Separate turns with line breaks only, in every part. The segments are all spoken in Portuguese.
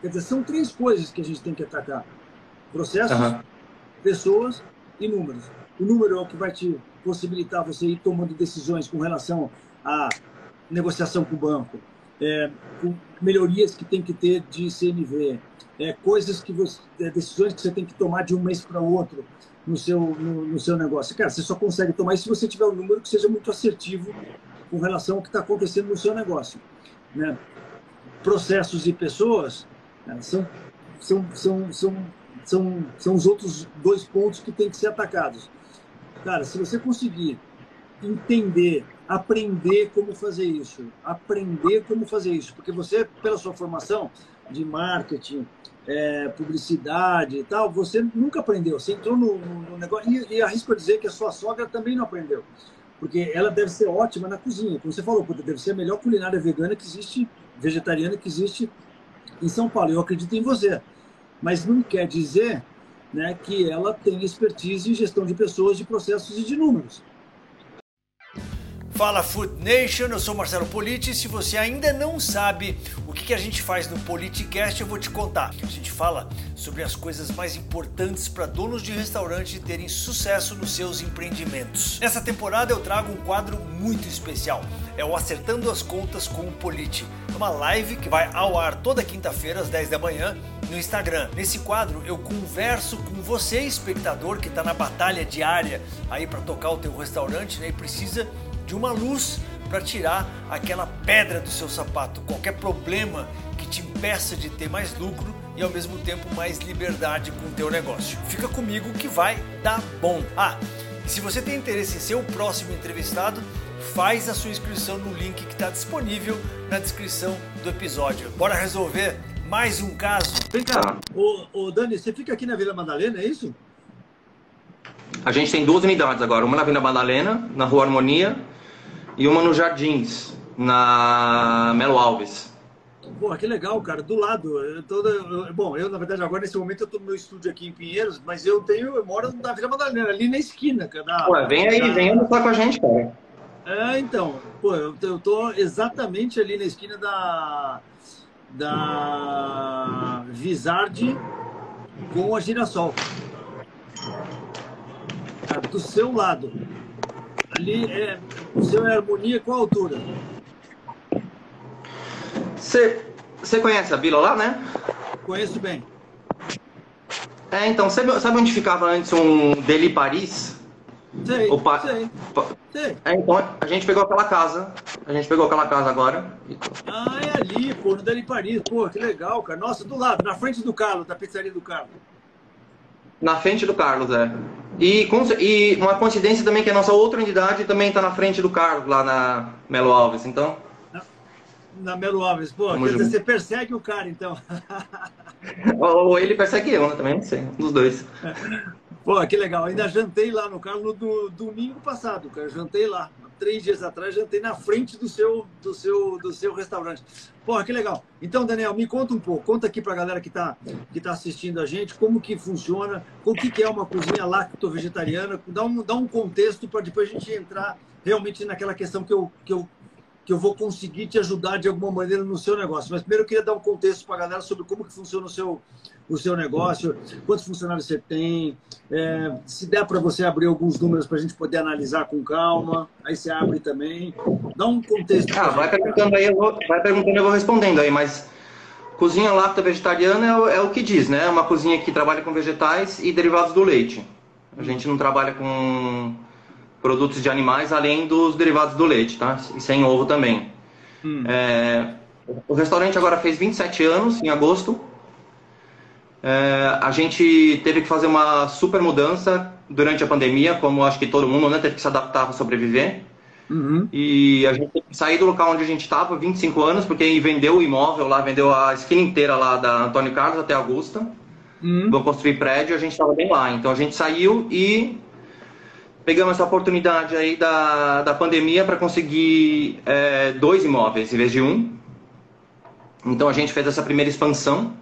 Quer dizer, são três coisas que a gente tem que atacar: processos, uhum. pessoas e números. O número é o que vai te possibilitar você ir tomando decisões com relação à negociação com o banco, é, com melhorias que tem que ter de CNV, é, coisas que você, é, decisões que você tem que tomar de um mês para o outro no seu, no, no, seu negócio. Cara, você só consegue tomar isso se você tiver um número que seja muito assertivo com relação ao que está acontecendo no seu negócio. Né? Processos e pessoas são, são, são, são, são, são os outros dois pontos que têm que ser atacados. Cara, se você conseguir entender, aprender como fazer isso, aprender como fazer isso, porque você, pela sua formação de marketing, é, publicidade e tal, você nunca aprendeu. Você entrou no, no negócio. E, e arrisco dizer que a sua sogra também não aprendeu. Porque ela deve ser ótima na cozinha. Como você falou, deve ser a melhor culinária vegana que existe, vegetariana que existe em São Paulo. Eu acredito em você. Mas não quer dizer né, que ela tem expertise em gestão de pessoas, de processos e de números.
Fala Food Nation, eu sou Marcelo Politi. Se você ainda não sabe o que a gente faz no Politicast, eu vou te contar. A gente fala sobre as coisas mais importantes para donos de restaurante terem sucesso nos seus empreendimentos. Nessa temporada eu trago um quadro muito especial. É o Acertando as Contas com o Politi. É uma live que vai ao ar toda quinta-feira às 10 da manhã no Instagram. Nesse quadro eu converso com você, espectador, que está na batalha diária aí para tocar o teu restaurante né, e precisa de uma luz para tirar aquela pedra do seu sapato, qualquer problema que te impeça de ter mais lucro e ao mesmo tempo mais liberdade com o teu negócio. Fica comigo que vai dar bom. Ah, se você tem interesse em ser o próximo entrevistado, faz a sua inscrição no link que está disponível na descrição do episódio. Bora resolver mais um caso.
Vem cá, ô, ô Dani, você fica aqui na Vila Madalena, é isso?
A gente tem duas unidades agora, uma na Vila Madalena, na Rua Harmonia, e uma no Jardins, na Melo Alves.
Pô, que legal, cara. Do lado. Eu tô, eu, bom, eu, na verdade, agora nesse momento eu tô no meu estúdio aqui em Pinheiros, mas eu tenho, eu moro na Vila Madalena, ali na esquina, cara.
Pô, vem aí, da... vem almoçar com a gente, cara.
É, então. Pô, eu, eu tô exatamente ali na esquina da. Da Vizarde com a Girassol. Do seu lado. Ali é. O seu é harmonia qual altura?
Você conhece a vila lá, né?
Conheço bem.
É, então, sabe, sabe onde ficava antes um Deli Paris?
Sei, o pa... sei,
sei. É, então, a gente pegou aquela casa. A gente pegou aquela casa agora.
Ah, é ali, pô, no Deli Paris. Pô, que legal, cara. Nossa, do lado, na frente do Carlos, da pizzaria do Carlos.
Na frente do Carlos, é. E, e uma coincidência também que a nossa outra unidade também está na frente do Carlos, lá na Melo Alves, então.
Na, na Melo Alves, pô, quer dizer, você persegue o cara, então.
Ou ele persegue eu, né? Também não sei, um dos dois.
Pô, que legal. Ainda jantei lá no Carlos no domingo passado, cara. Jantei lá três dias atrás, jantei na frente do seu, do seu, do seu restaurante. Porra, que legal. Então, Daniel, me conta um pouco. Conta aqui para a galera que está que tá assistindo a gente como que funciona, o que, que é uma cozinha lacto-vegetariana. Dá um, dá um contexto para depois a gente entrar realmente naquela questão que eu, que eu que eu vou conseguir te ajudar de alguma maneira no seu negócio. Mas primeiro eu queria dar um contexto para a galera sobre como que funciona o seu, o seu negócio, quantos funcionários você tem, é, se der para você abrir alguns números para a gente poder analisar com calma, aí você abre também. Dá um contexto.
Ah, vai perguntando aí, eu vou, vai perguntando eu vou respondendo aí, mas cozinha lacta vegetariana é o, é o que diz, né? É uma cozinha que trabalha com vegetais e derivados do leite. A gente não trabalha com produtos de animais além dos derivados do leite, tá? E sem ovo também. Hum. É, o restaurante agora fez 27 anos, em agosto. É, a gente teve que fazer uma super mudança durante a pandemia, como acho que todo mundo né, teve que se adaptar para sobreviver. Uhum. E a gente teve que sair do local onde a gente estava, 25 anos, porque vendeu o imóvel lá, vendeu a esquina inteira lá da Antônio Carlos até Augusta. Uhum. Vão construir prédio, a gente estava bem lá. Então a gente saiu e pegamos essa oportunidade aí da, da pandemia para conseguir é, dois imóveis em vez de um. Então a gente fez essa primeira expansão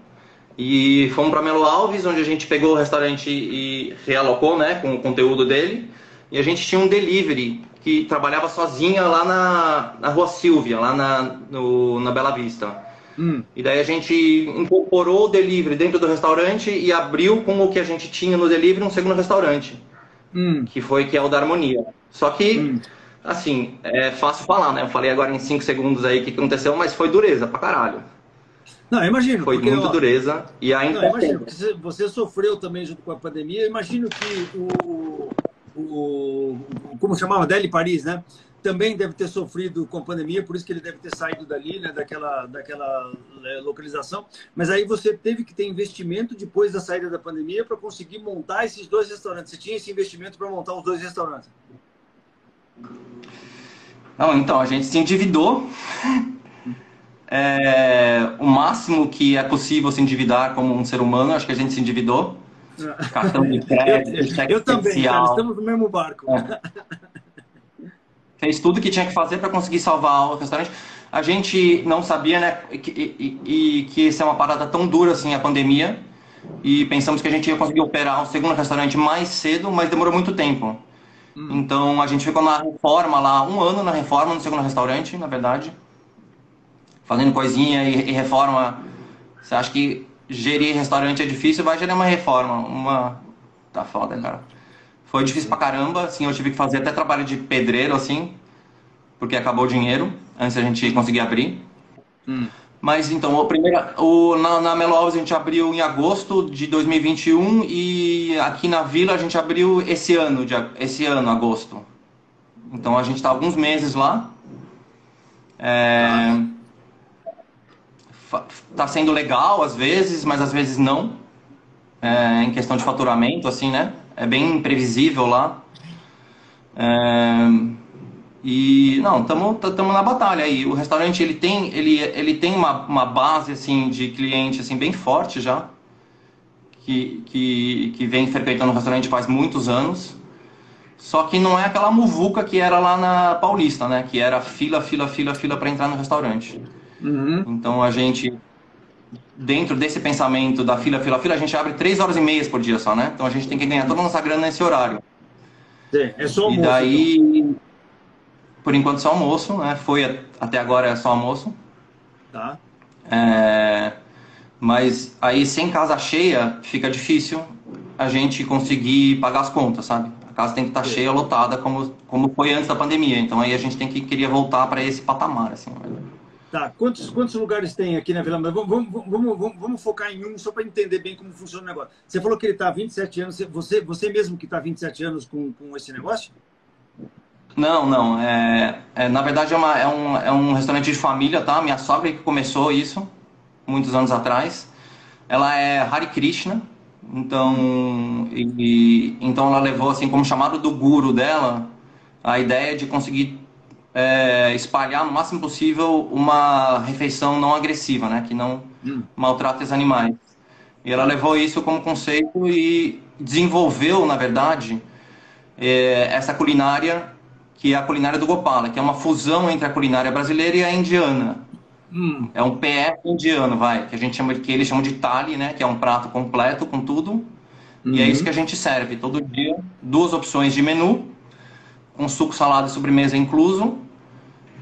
e fomos para Melo Alves, onde a gente pegou o restaurante e realocou né, com o conteúdo dele. E a gente tinha um delivery que trabalhava sozinha lá na, na Rua Silvia, lá na, no, na Bela Vista. Hum. E daí a gente incorporou o delivery dentro do restaurante e abriu com o que a gente tinha no delivery um segundo restaurante. Hum. Que foi que é o da Harmonia. Só que, hum. assim, é fácil falar, né? Eu falei agora em 5 segundos aí o que aconteceu, mas foi dureza pra caralho.
Não, imagino.
Foi porque, muita ó, dureza e ainda. Não,
imagino, você sofreu também junto com a pandemia. imagino que o, o, como chamava Deli Paris, né? Também deve ter sofrido com a pandemia, por isso que ele deve ter saído dali, né, daquela, daquela é, localização. Mas aí você teve que ter investimento depois da saída da pandemia para conseguir montar esses dois restaurantes. Você tinha esse investimento para montar os dois restaurantes?
Não, então, a gente se endividou. É, o máximo que é possível se endividar como um ser humano, acho que a gente se endividou. Cartão de crédito,
eu, eu também, cara, estamos no mesmo barco. É
fez tudo que tinha que fazer para conseguir salvar o restaurante. A gente não sabia, né, que, e, e, que isso é uma parada tão dura assim, a pandemia. E pensamos que a gente ia conseguir operar o segundo restaurante mais cedo, mas demorou muito tempo. Hum. Então a gente ficou na reforma lá, um ano na reforma no segundo restaurante, na verdade. Fazendo coisinha e, e reforma. Você acha que gerir restaurante é difícil? Vai gerir uma reforma. Uma. Tá foda, cara. Foi difícil pra caramba, assim, eu tive que fazer até trabalho de pedreiro, assim, porque acabou o dinheiro antes da gente conseguir abrir. Hum. Mas então, o primeiro, o, na, na Melo Alves a gente abriu em agosto de 2021 e aqui na Vila a gente abriu esse ano, de, esse ano, agosto. Então a gente está alguns meses lá. É, tá sendo legal às vezes, mas às vezes não. É, em questão de faturamento, assim, né? É bem imprevisível lá. É, e não, estamos na batalha aí. O restaurante ele tem, ele, ele tem uma, uma base assim de cliente assim bem forte já, que, que, que vem frequentando o restaurante faz muitos anos. Só que não é aquela muvuca que era lá na Paulista, né? Que era fila, fila, fila, fila para entrar no restaurante. Uhum. Então a gente dentro desse pensamento da fila, fila, fila, a gente abre três horas e meia por dia só, né? Então a gente tem que ganhar toda a nossa grana nesse horário.
Sim, é só almoço.
E daí, então. por enquanto só almoço, né? Foi até agora é só almoço.
Tá.
É, mas aí sem casa cheia fica difícil a gente conseguir pagar as contas, sabe? A casa tem que estar tá cheia, lotada, como, como foi antes da pandemia. Então aí a gente tem que queria voltar para esse patamar, assim.
Tá, quantos, quantos lugares tem aqui na Vila Madalena? Vamos, vamos, vamos, vamos, focar em um só para entender bem como funciona o negócio. Você falou que ele está há 27 anos, você, você mesmo que está há 27 anos com, com esse negócio?
Não, não. É, é, na verdade é, uma, é, um, é um restaurante de família, tá? Minha sogra que começou isso, muitos anos atrás. Ela é Hare Krishna, então, e, então ela levou assim como chamado do guru dela a ideia de conseguir é, espalhar no máximo possível uma refeição não agressiva, né? Que não hum. maltrata os animais. E ela levou isso como conceito e desenvolveu, na verdade, é, essa culinária que é a culinária do Gopala, que é uma fusão entre a culinária brasileira e a indiana. Hum. É um PF indiano, vai, que a gente chama que eles chamam de thali, né? Que é um prato completo com tudo. Uhum. E é isso uhum. que a gente serve todo dia, duas opções de menu, com suco, salada e sobremesa incluso,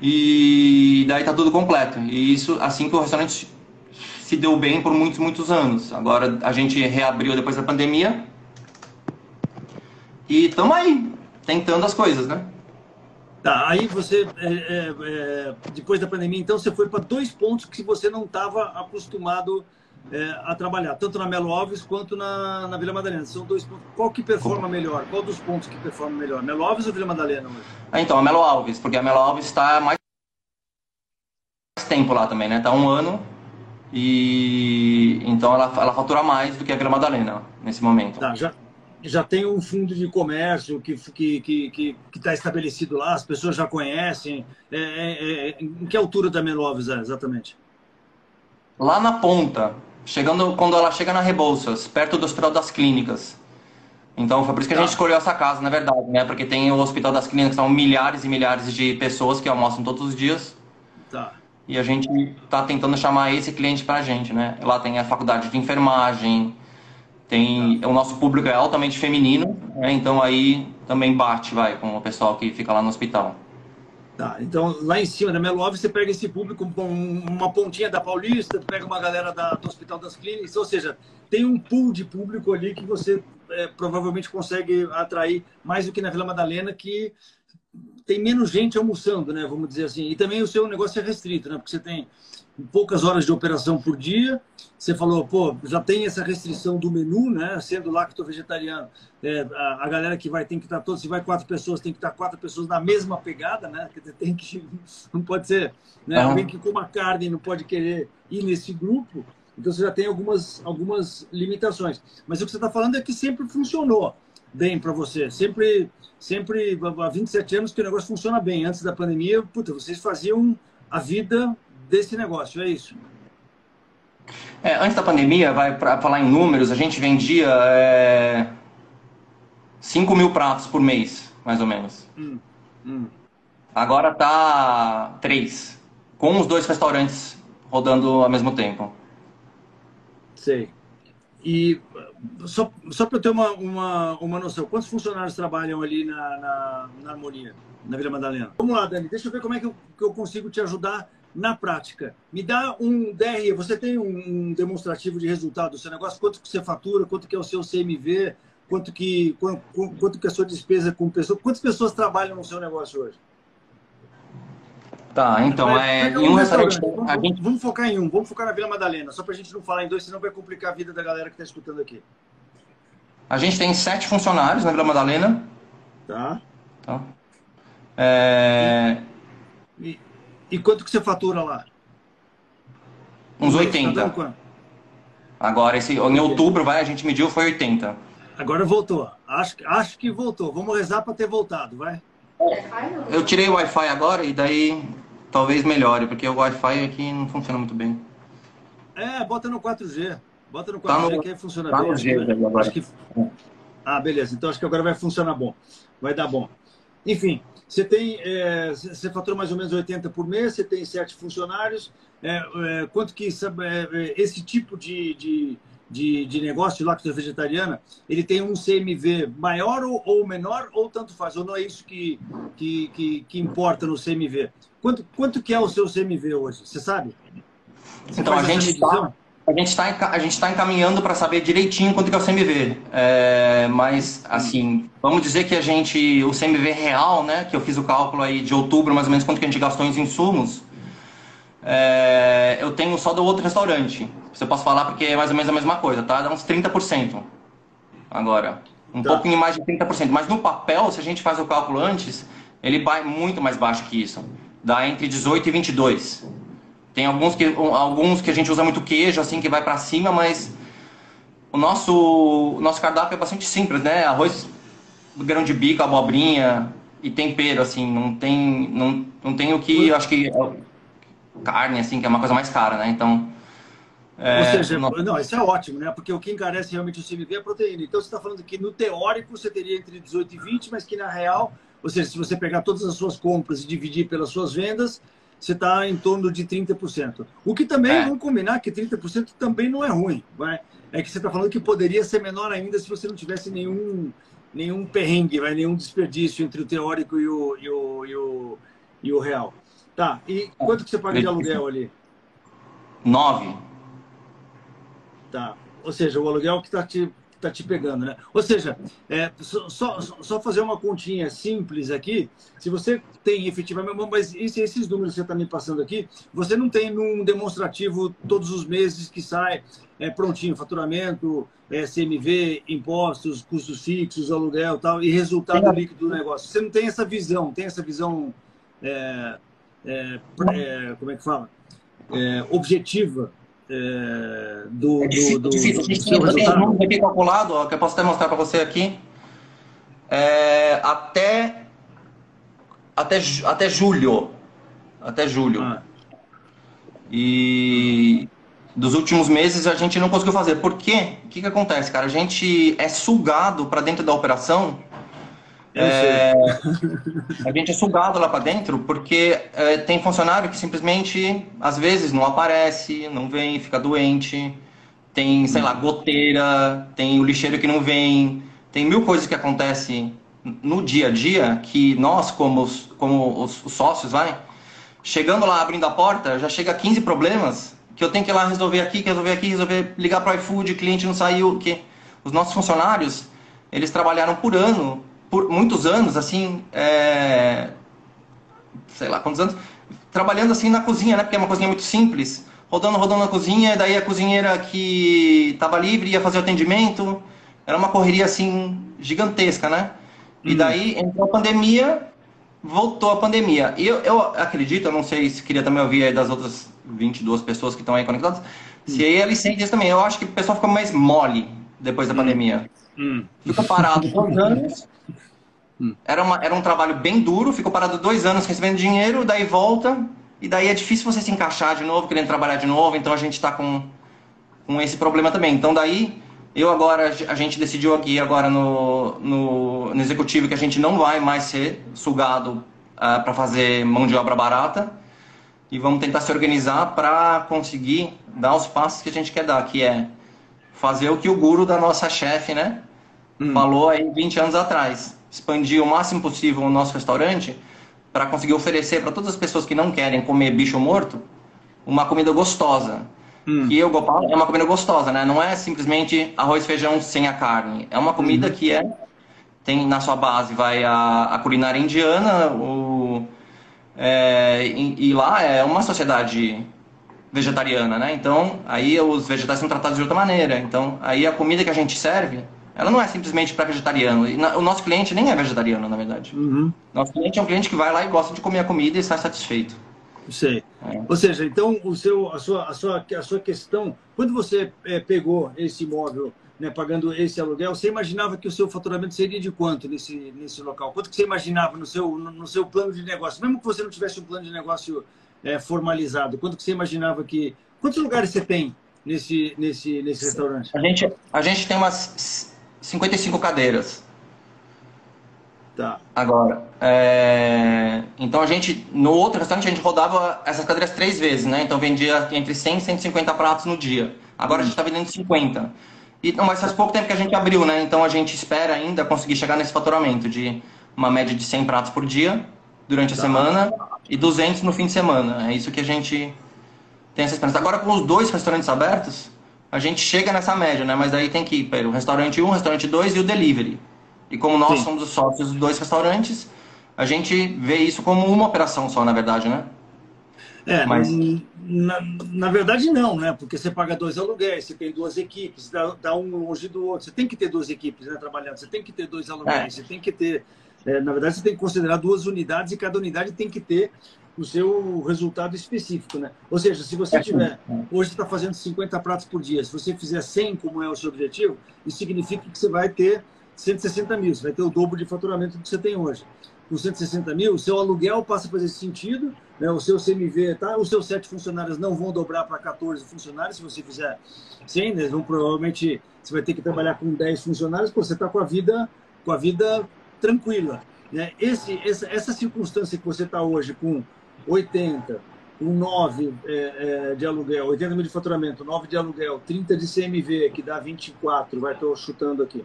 e daí tá tudo completo. E isso, assim que o restaurante se deu bem por muitos, muitos anos. Agora a gente reabriu depois da pandemia. E estamos aí, tentando as coisas, né?
Tá, aí você, é, é, é, depois da pandemia, então você foi para dois pontos que você não estava acostumado é, a trabalhar, tanto na Melo Alves quanto na, na Vila Madalena. São dois pontos. Qual que performa melhor? Qual dos pontos que performa melhor? Melo Alves ou Vila Madalena hoje?
Ah, então, a Melo Alves, porque a Melo Alves está mais tempo lá também, né? Está um ano e então ela, ela fatura mais do que a Vila Madalena nesse momento.
Tá, já, já tem um fundo de comércio que está que, que, que, que tá estabelecido lá, as pessoas já conhecem. É, é, é, em que altura da Melo Alves é, exatamente?
Lá na ponta, chegando quando ela chega na Rebouças, perto do Hospital das Clínicas. Então foi por isso que a gente tá. escolheu essa casa, na verdade, né? Porque tem o Hospital das Clínicas, são milhares e milhares de pessoas que almoçam todos os dias.
Tá.
E a gente está tentando chamar esse cliente para a gente, né? Lá tem a faculdade de enfermagem, tem tá. o nosso público é altamente feminino, né? então aí também bate, vai, com o pessoal que fica lá no hospital.
Tá, então lá em cima da Melove você pega esse público, uma pontinha da Paulista, pega uma galera da, do Hospital das Clínicas, ou seja, tem um pool de público ali que você é, provavelmente consegue atrair mais do que na Vila Madalena, que tem menos gente almoçando, né? Vamos dizer assim. E também o seu negócio é restrito, né? Porque você tem poucas horas de operação por dia. Você falou, pô, já tem essa restrição do menu, né? Sendo lacto-vegetariano, é, a, a, galera que vai tem que estar todos, se vai quatro pessoas, tem que estar quatro pessoas na mesma pegada, né? Quer dizer, tem que não pode ser, né? Alguém que coma carne não pode querer ir nesse grupo. Então você já tem algumas algumas limitações. Mas o que você está falando é que sempre funcionou bem para você. Sempre, sempre há 27 anos que o negócio funciona bem. Antes da pandemia, puta, vocês faziam a vida desse negócio, é isso?
É, antes da pandemia, vai para falar em números, a gente vendia é, 5 mil pratos por mês, mais ou menos. Hum, hum. Agora tá 3, com os dois restaurantes rodando ao mesmo tempo.
Sei. E só, só para eu ter uma, uma, uma noção, quantos funcionários trabalham ali na, na, na, Harmonia, na Vila Madalena? Vamos lá, Dani, deixa eu ver como é que eu, que eu consigo te ajudar na prática. Me dá um DRE, você tem um demonstrativo de resultado do seu negócio, quanto que você fatura, quanto que é o seu CMV, quanto que, quanto, quanto que é a sua despesa com pessoas, quantas pessoas trabalham no seu negócio hoje?
Tá, então, vai, é, em um restaurante...
Vamos, a gente... vamos focar em um, vamos focar na Vila Madalena, só para a gente não falar em dois, senão vai complicar a vida da galera que está escutando aqui.
A gente tem sete funcionários na Vila Madalena.
Tá.
tá. É...
E, e, quanto que você fatura lá?
Uns 80. Tá Agora, esse, em outubro, vai, a gente mediu, foi 80.
Agora voltou. Acho, acho que voltou. Vamos rezar para ter voltado, vai.
Eu tirei o Wi-Fi agora e daí talvez melhore, porque o Wi-Fi aqui não funciona muito bem.
É, bota no 4G. Bota no 4G tá no, que funciona tá bem. No G. Acho que... Ah, beleza. Então acho que agora vai funcionar bom. Vai dar bom. Enfim, você tem. É, você fatura mais ou menos 80 por mês, você tem sete funcionários. É, é, quanto que é, é, esse tipo de, de, de, de negócio lacto vegetariana, ele tem um CMV maior ou, ou, menor, ou tanto faz? Ou não é isso que, que, que, que importa no CMV? Quanto, quanto que é o seu CMV hoje? Você sabe?
Você então, a gente está a gente está a gente tá encaminhando para saber direitinho quanto que é o CMV. É, mas, assim, vamos dizer que a gente, o CMV real, né, que eu fiz o cálculo aí de outubro, mais ou menos quanto que a gente gastou em insumos, é, eu tenho só do outro restaurante. Você posso falar porque é mais ou menos a mesma coisa, tá? Dá uns 30% agora. Um tá. pouquinho mais de 30%. Mas no papel, se a gente faz o cálculo antes, ele vai muito mais baixo que isso dá entre 18 e 22. Tem alguns que, alguns que a gente usa muito queijo, assim, que vai para cima, mas o nosso, o nosso cardápio é bastante simples, né? Arroz, grão de bico, abobrinha e tempero, assim, não tem, não, não tem o que, eu acho que carne, assim, que é uma coisa mais cara, né? Então...
É, Ou seja, não... não, isso é ótimo, né? Porque o que encarece realmente o CMV é a proteína. Então você está falando que no teórico você teria entre 18 e 20, mas que na real ou seja, se você pegar todas as suas compras e dividir pelas suas vendas, você está em torno de 30%. O que também, é. vamos combinar, que 30% também não é ruim. Vai? É que você está falando que poderia ser menor ainda se você não tivesse nenhum, nenhum perrengue, vai? nenhum desperdício entre o teórico e o, e o, e o, e o real. Tá, e quanto que você paga de aluguel ali?
Nove.
Tá, ou seja, o aluguel que está te tá te pegando, né? Ou seja, é, só, só fazer uma continha simples aqui, se você tem efetivamente, mas esses números que você está me passando aqui, você não tem num demonstrativo todos os meses que sai é, prontinho, faturamento, é, CMV, impostos, custos fixos, aluguel tal, e resultado líquido do negócio. Você não tem essa visão, tem essa visão, é, é, é como é que fala? É, objetiva é, do,
é difícil,
do,
difícil. Tem números aqui calculado, ó, que eu posso até mostrar para você aqui. É, até, até, até julho. Até julho. Ah. E dos últimos meses a gente não conseguiu fazer. Por quê? O que, que acontece, cara? A gente é sugado para dentro da operação é, a gente é sugado lá para dentro porque é, tem funcionário que simplesmente, às vezes, não aparece, não vem, fica doente. Tem, sei lá, goteira, tem o lixeiro que não vem. Tem mil coisas que acontecem no dia a dia que nós, como os, como os, os sócios, vai, chegando lá, abrindo a porta, já chega 15 problemas que eu tenho que ir lá resolver aqui, resolver aqui, resolver, ligar para o iFood, cliente não saiu, que os nossos funcionários, eles trabalharam por ano, por muitos anos, assim, é... sei lá quantos anos, trabalhando assim na cozinha, né, porque é uma cozinha muito simples, rodando, rodando na cozinha, daí a cozinheira que estava livre ia fazer o atendimento, era uma correria assim gigantesca, né? E uhum. daí entrou a pandemia, voltou a pandemia. E eu, eu acredito, eu não sei se queria também ouvir das outras 22 pessoas que estão aí conectadas, se aí eles sentem isso também. Eu acho que o pessoal ficou mais mole depois da hum. pandemia. Hum. Ficou parado dois anos. Hum. Era, uma, era um trabalho bem duro, ficou parado dois anos recebendo dinheiro, daí volta, e daí é difícil você se encaixar de novo, querendo trabalhar de novo, então a gente está com, com esse problema também. Então daí, eu agora, a gente decidiu aqui agora no, no, no executivo que a gente não vai mais ser sugado uh, ah, para fazer mão de obra barata, e vamos tentar se organizar para conseguir dar os passos que a gente quer dar, que é fazer o que o guru da nossa chefe, né, hum. falou aí 20 anos atrás, expandir o máximo possível o nosso restaurante para conseguir oferecer para todas as pessoas que não querem comer bicho morto uma comida gostosa. Hum. Que eu Gopal é uma comida gostosa, né? Não é simplesmente arroz e feijão sem a carne. É uma comida hum. que é tem na sua base vai a, a culinária indiana, o é, e, e, lá é uma sociedade vegetariana, né? Então, aí os vegetais são tratados de outra maneira. Então, aí a comida que a gente serve, ela não é simplesmente para vegetariano. Na, o nosso cliente nem é vegetariano, na verdade. Uhum. Nosso cliente é um cliente que vai lá e gosta de comer a comida e está satisfeito.
Sei. É. Ou seja, então o seu, a, sua, a, sua, a sua questão, quando você é, pegou esse imóvel né, pagando esse aluguel, você imaginava que o seu faturamento seria de quanto nesse, nesse local? Quanto que você imaginava no seu, no, no seu plano de negócio? Mesmo que você não tivesse um plano de negócio é, formalizado, quanto que você imaginava que... Quantos lugares você tem nesse, nesse, nesse restaurante?
A gente, a gente tem umas 55 cadeiras.
Tá.
Agora, é... então a gente, no outro restaurante, a gente rodava essas cadeiras três vezes, né? Então vendia entre 100 e 150 pratos no dia. Agora a gente está vendendo 50. E, não, mas faz pouco tempo que a gente abriu, né? Então a gente espera ainda conseguir chegar nesse faturamento de uma média de 100 pratos por dia durante a tá. semana e 200 no fim de semana. É isso que a gente tem essa esperança. Agora com os dois restaurantes abertos, a gente chega nessa média, né? Mas aí tem que ir para o restaurante 1, restaurante 2 e o delivery. E como nós Sim. somos os sócios dos dois restaurantes, a gente vê isso como uma operação só, na verdade, né?
É, mas na, na verdade não, né? Porque você paga dois aluguéis, você tem duas equipes, dá, dá um longe do outro. Você tem que ter duas equipes né, trabalhando, você tem que ter dois aluguéis, é. você tem que ter. É, na verdade, você tem que considerar duas unidades e cada unidade tem que ter o seu resultado específico, né? Ou seja, se você é tiver, hoje está fazendo 50 pratos por dia, se você fizer 100, como é o seu objetivo, isso significa que você vai ter 160 mil, você vai ter o dobro de faturamento do que você tem hoje com 160 mil, o seu aluguel passa a fazer sentido, né? o seu CMV, tá? os seus sete funcionários não vão dobrar para 14 funcionários se você fizer 100, né? vão provavelmente você vai ter que trabalhar com 10 funcionários, porque você está com a vida com a vida tranquila. Né? Esse, essa, essa circunstância que você está hoje com 80, com 9 é, é, de aluguel, 80 mil de faturamento, 9 de aluguel, 30 de CMV, que dá 24, vai, estou chutando aqui,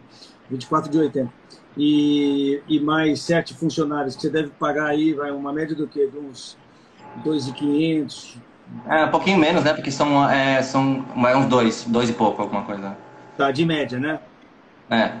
24 de 80 e, e mais sete funcionários que você deve pagar aí, vai uma média do quê? De uns 2.500?
É, um pouquinho menos, né? Porque são, é, são uns dois, dois e pouco, alguma coisa.
Tá, de média, né?
É.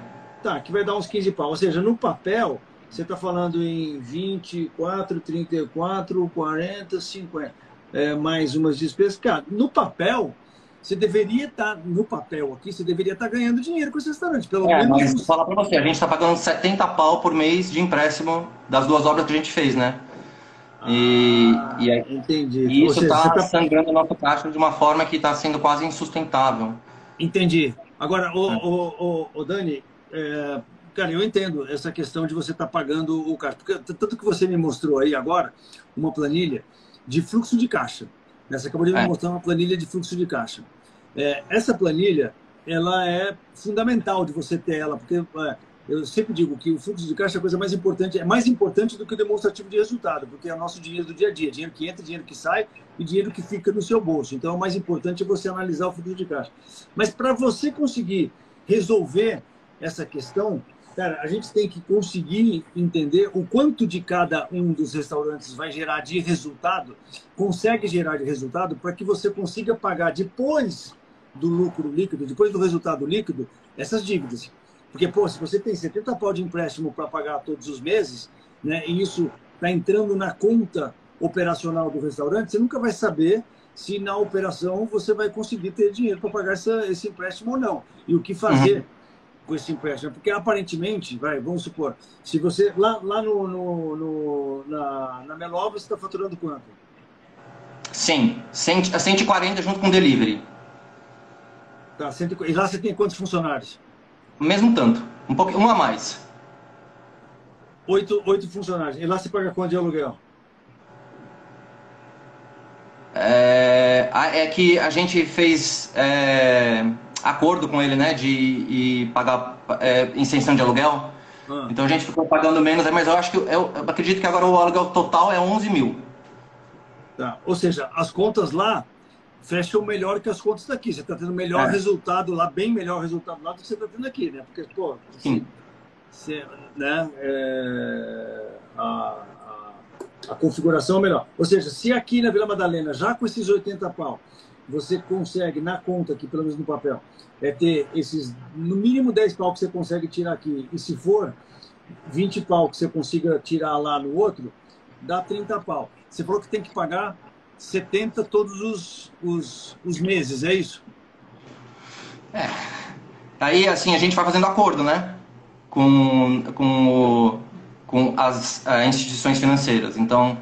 Tá, que vai dar uns 15 pau. Ou seja, no papel, você está falando em 24, 34, 40, 50. É, mais umas despesas. Cara, no papel, você deveria estar, tá, no papel aqui, você deveria estar tá ganhando dinheiro com esse restaurante. Pelo
é, menos. Mas falar para você, a gente está pagando 70 pau por mês de empréstimo das duas obras que a gente fez, né? E, ah, e, aí, entendi. e isso está tá... sangrando a nossa caixa de uma forma que está sendo quase insustentável.
Entendi. Agora, o, é. o, o, o Dani, é, cara, eu entendo essa questão de você estar tá pagando o caixa. Porque, tanto que você me mostrou aí agora uma planilha de fluxo de caixa. Né? Você acabou de me é. mostrar uma planilha de fluxo de caixa. É, essa planilha, ela é fundamental de você ter ela, porque é, eu sempre digo que o fluxo de caixa é a coisa mais importante, é mais importante do que o demonstrativo de resultado, porque é o nosso dinheiro do dia a dia, dinheiro que entra, dinheiro que sai e dinheiro que fica no seu bolso. Então, o mais importante é você analisar o fluxo de caixa. Mas para você conseguir resolver essa questão, Cara, a gente tem que conseguir entender o quanto de cada um dos restaurantes vai gerar de resultado, consegue gerar de resultado, para que você consiga pagar depois do lucro líquido, depois do resultado líquido, essas dívidas. Porque, pô, se você tem 70 pau de empréstimo para pagar todos os meses, né, e isso está entrando na conta operacional do restaurante, você nunca vai saber se na operação você vai conseguir ter dinheiro para pagar essa, esse empréstimo ou não. E o que fazer uhum. Com esse empréstimo. Porque aparentemente, vai, vamos supor, se você. Lá, lá no, no, no na, na Melova você está faturando quanto?
Sim, 140 junto com delivery.
Tá, e lá você tem quantos funcionários?
O mesmo tanto, um pouco, um a mais.
Oito, oito funcionários. E lá você paga quanto de aluguel?
É, é que a gente fez é, acordo com ele, né, de, pagar é, isenção de aluguel. Ah. Então a gente ficou pagando menos, mas eu acho que eu, eu, acredito que agora o aluguel total é 11 mil.
Tá. Ou seja, as contas lá fecham melhor que as contas daqui. Você está tendo melhor é. resultado lá, bem melhor resultado lá do que você está tendo aqui, né? Porque, pô, Sim. Você, né, é, a, a, a, configuração é melhor. Ou seja, se aqui na Vila Madalena, já com esses 80 pau, você consegue, na conta aqui, pelo menos no papel, é ter esses, no mínimo 10 pau que você consegue tirar aqui, e se for 20 pau que você consiga tirar lá no outro, dá 30 pau. Você falou que tem que pagar 70 todos os, os, os meses, é isso?
É. Aí, assim, a gente vai fazendo acordo, né? Com, com, com as uh, instituições financeiras. Então,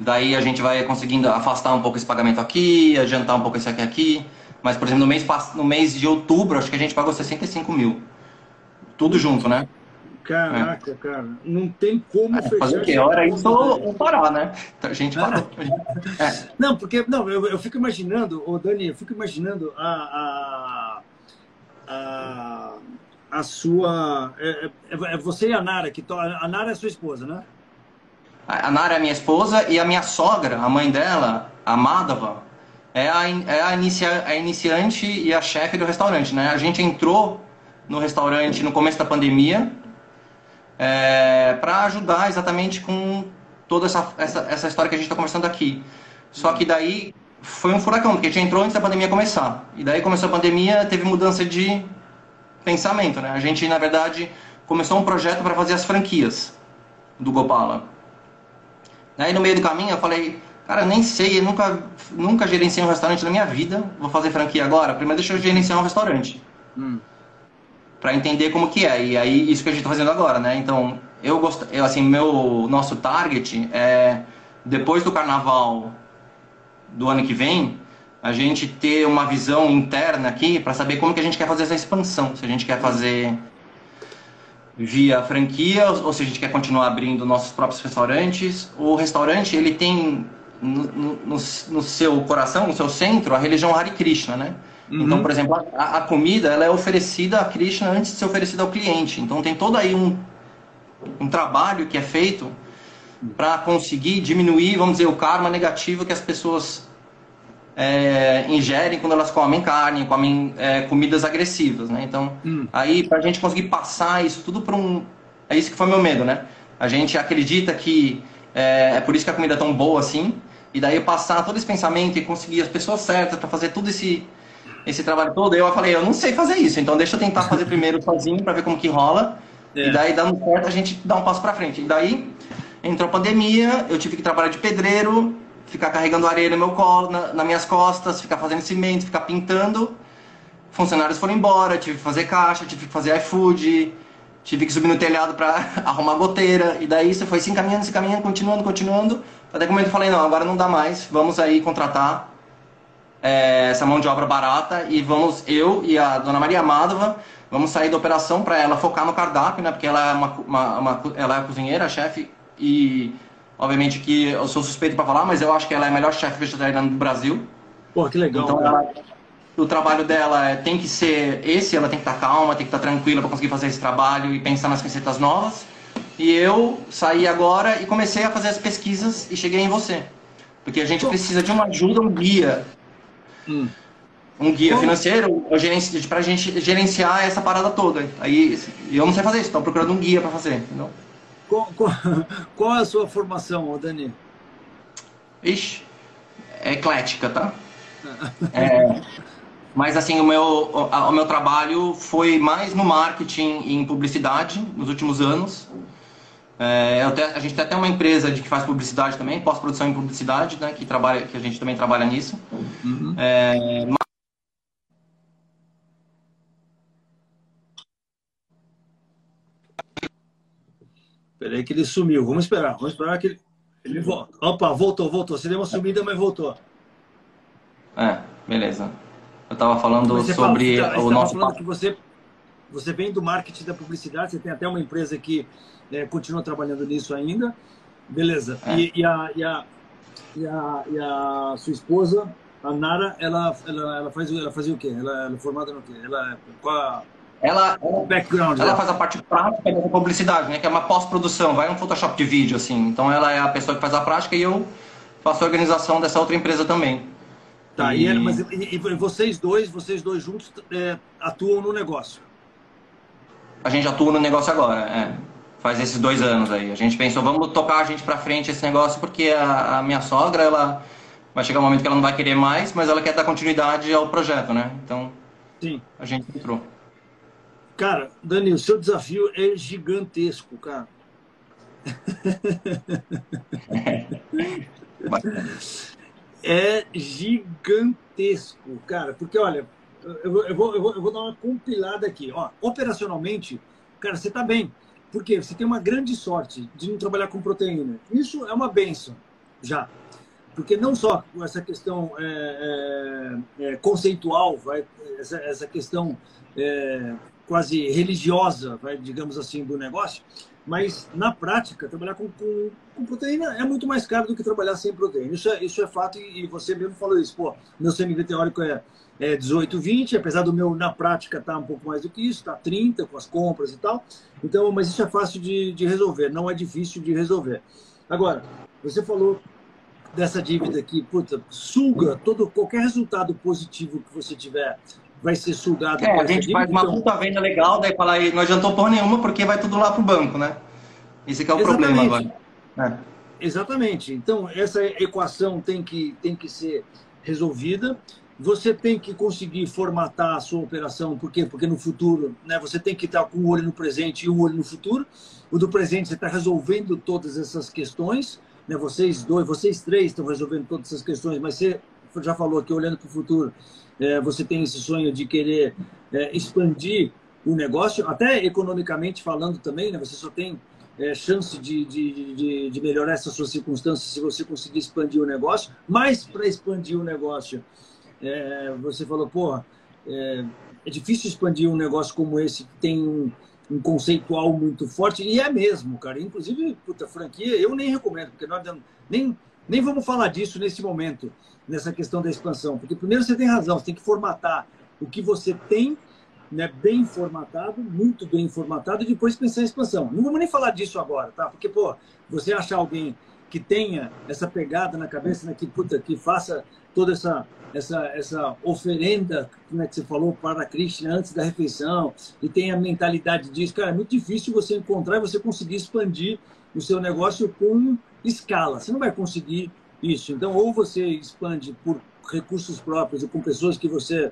daí a gente vai conseguindo afastar um pouco esse pagamento aqui, adiantar um pouco esse aqui aqui. Mas, por exemplo, no mês, no mês de outubro, acho que a gente pagou 65 mil. Tudo junto, né?
Caraca, é. cara, não tem como é,
fechar. Fazer o quê? Hora isso parar, né? Então, a gente parou.
É. Não, porque não, eu, eu fico imaginando, ô Dani, eu fico imaginando a, a, a, a sua. É, é, é você e a Nara, que to, a Nara é sua esposa, né?
A Nara é minha esposa e a minha sogra, a mãe dela, a Madava, é a, é a, inicia, a iniciante e a chefe do restaurante, né? A gente entrou no restaurante no começo da pandemia é, para ajudar exatamente com toda essa, essa, essa história que a gente está conversando aqui. Só que daí foi um furacão, porque a gente entrou antes da pandemia começar. E daí começou a pandemia, teve mudança de pensamento, né? A gente, na verdade, começou um projeto para fazer as franquias do Gopala. Aí no meio do caminho eu falei, cara, nem sei, eu nunca, nunca gerenciei um restaurante na minha vida, vou fazer franquia agora? Primeiro deixa eu gerenciar um restaurante. Hum para entender como que é. E aí isso que a gente está fazendo agora, né? Então, eu gosto, eu assim, meu nosso target é depois do carnaval do ano que vem, a gente ter uma visão interna aqui para saber como que a gente quer fazer essa expansão. Se a gente quer fazer via franquia ou se a gente quer continuar abrindo nossos próprios restaurantes. O restaurante, ele tem no, no, no seu coração, no seu centro, a religião Hare Krishna, né? Uhum. Então, por exemplo, a, a, comida ela é oferecida a Krishna antes de ser oferecida ao cliente. Então, tem todo aí um, um trabalho que é feito para conseguir diminuir, vamos dizer, o karma negativo que as pessoas é, ingerem quando elas comem carne, comem é, comidas agressivas, né? Então, uhum. aí para a gente conseguir passar isso tudo para um, é isso que foi meu medo, né? A gente acredita que é, é por isso que a comida é tão boa assim, e daí passar todo esse pensamento e conseguir as pessoas certas para fazer tudo esse esse trabalho todo, eu falei, eu não sei fazer isso, então deixa eu tentar fazer primeiro sozinho para ver como que rola. É. E daí, dando certo, a gente dá um passo para frente. E daí, entrou a pandemia, eu tive que trabalhar de pedreiro, ficar carregando areia no meu colo, na, nas minhas costas, ficar fazendo cimento, ficar pintando. Funcionários foram embora, tive que fazer caixa, tive que fazer iFood, tive que subir no telhado para arrumar goteira. E daí você foi se encaminhando, se encaminhando, continuando, continuando. Até que o momento eu falei, não, agora não dá mais, vamos aí contratar é, essa mão de obra barata e vamos, eu e a dona Maria Madova, vamos sair da operação para ela focar no cardápio, né? Porque ela é uma, uma, uma ela é cozinheira, chefe e obviamente que eu sou suspeito para falar, mas eu acho que ela é a melhor chefe vegetariana do Brasil.
Pô, que legal.
Então, ela, o trabalho dela é, tem que ser esse, ela tem que estar tá calma, tem que estar tá tranquila para conseguir fazer esse trabalho e pensar nas receitas novas. E eu saí agora e comecei a fazer as pesquisas e cheguei em você. Porque a gente precisa de uma ajuda, um guia Hum. um guia financeiro para a gente gerenciar essa parada toda. Aí eu não sei fazer isso, estou procurando um guia para fazer. Entendeu?
Qual, qual, qual, é a sua formação, Dani?
Ixi, é eclética, tá? É, mas assim, o meu, o, o, meu trabalho foi mais no marketing e em publicidade nos últimos anos. É, até, a gente tem até uma empresa de que faz publicidade também, pós-produção em publicidade, né, que, trabalha, que a gente também trabalha nisso. Uhum. É,
Peraí que ele sumiu. Vamos esperar. Vamos esperar que ele, ele volta. Opa, voltou, voltou. Você deu uma sumida, mas voltou.
É, beleza. Eu estava falando sobre
fala,
o nosso...
falando que você, você vem do marketing da publicidade, você tem até uma empresa que é, continua trabalhando nisso ainda. Beleza. É. E, e, a, e, a, e, a, e a sua esposa, a Nara, ela, ela, ela, faz, ela fazia o quê? Ela, ela é formada no quê? Ela, qual a,
ela, ela, ela faz a parte prática da publicidade, né? Que é uma pós-produção, vai um Photoshop de vídeo, assim. Então ela é a pessoa que faz a prática e eu faço a organização dessa outra empresa também.
Tá, e, e, mas, e, e vocês dois, vocês dois juntos é, atuam no negócio?
A gente atua no negócio agora, é. Faz esses dois anos aí. A gente pensou, vamos tocar a gente para frente esse negócio, porque a, a, minha sogra, ela vai chegar um momento que ela não vai querer mais, mas ela quer dar continuidade ao projeto, né? Então, Sim. a gente entrou.
Cara, Dani, o seu desafio é gigantesco, cara. é gigantesco, cara. Porque, olha, eu vou, eu vou, eu vou dar uma compilada aqui. Ó, operacionalmente, cara, você está bem. Porque você tem uma grande sorte de não trabalhar com proteína. Isso é uma benção, já. Porque não só essa questão é, é, é, conceitual, vai, essa, essa questão é, quase religiosa, vai, digamos assim, do negócio, mas na prática, trabalhar com, com, com, proteína é muito mais caro do que trabalhar sem proteína. Isso é, isso é fato e, e você mesmo falou isso. Pô, meu CMV teórico é, é 18, 20, apesar do meu na prática tá um pouco mais do que isso, está 30 com as compras e tal. Então, mas isso é fácil de, de resolver, não é difícil de resolver. Agora, você falou dessa dívida aqui, puta, suga todo qualquer resultado positivo que você tiver vai ser sugado.
É, a gente faz uma puta venda legal, daí fala aí, não adiantou porra nenhuma porque vai tudo lá pro banco, né? Esse é o Exatamente. problema agora. É.
Exatamente. Então, essa equação tem que, tem que ser resolvida. Você tem que conseguir formatar a sua operação, por quê? Porque no futuro, né, você tem que estar com um olho no presente e um olho no futuro. O do presente você está resolvendo todas essas questões, né? Vocês dois, vocês três estão resolvendo todas essas questões, mas você já falou que olhando para o futuro, é, você tem esse sonho de querer é, expandir o negócio, até economicamente falando também, né? Você só tem é, chance de, de, de, de, melhorar essas suas circunstâncias se você conseguir expandir o negócio. Mas para expandir o negócio, é, você falou, porra, é, é, difícil expandir um negócio como esse que tem um, um, conceitual muito forte, e é mesmo, cara. Inclusive, puta, franquia, eu nem recomendo, porque nós nem, nem vamos falar disso nesse momento nessa questão da expansão. Porque primeiro você tem razão, você tem que formatar o que você tem né, bem formatado, muito bem formatado, e depois pensar em expansão. Não vamos nem falar disso agora, tá? Porque, pô, você achar alguém que tenha essa pegada na cabeça, né, que, puta, que faça toda essa, essa, essa oferenda, como é que você falou, para a Krishna antes da refeição, e tenha a mentalidade disso, cara, é muito difícil você encontrar e você conseguir expandir o seu negócio com escala. Você não vai conseguir isso. Então, ou você expande por recursos próprios e com pessoas que você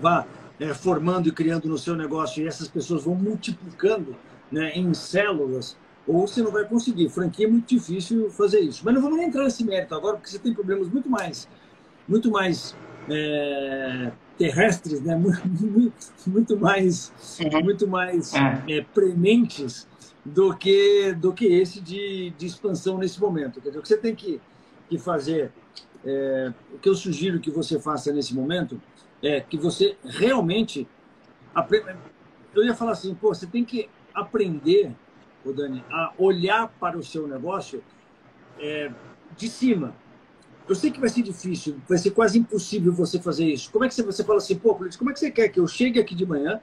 vá é, formando e criando no seu negócio e essas pessoas vão multiplicando né, em células, ou você não vai conseguir. Franquia é muito difícil fazer isso. Mas não vamos nem entrar nesse mérito agora, porque você tem problemas muito mais, muito mais é, terrestres, né? muito, muito mais, uhum. muito mais é. é, prementes do que, do que esse de, de expansão nesse momento. Quer o que você tem que que fazer, é, o que eu sugiro que você faça nesse momento é que você realmente. Eu ia falar assim, pô, você tem que aprender, o Dani, a olhar para o seu negócio é, de cima. Eu sei que vai ser difícil, vai ser quase impossível você fazer isso. Como é que você, você fala assim, pô, como é que você quer que eu chegue aqui de manhã,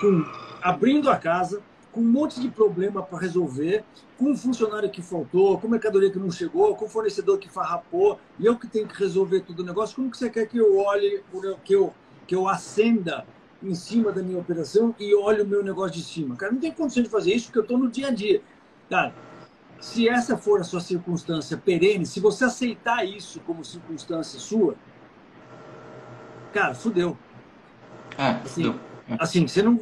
com, abrindo a casa, um monte de problema para resolver, com um funcionário que faltou, com mercadoria que não chegou, com fornecedor que farrapou, e eu que tenho que resolver todo o negócio, como que você quer que eu olhe, que eu, que eu acenda em cima da minha operação e olhe o meu negócio de cima? Cara, não tem condição de fazer isso porque eu estou no dia a dia. Cara, se essa for a sua circunstância perene, se você aceitar isso como circunstância sua, cara, fudeu.
É, assim, fudeu.
É. assim você não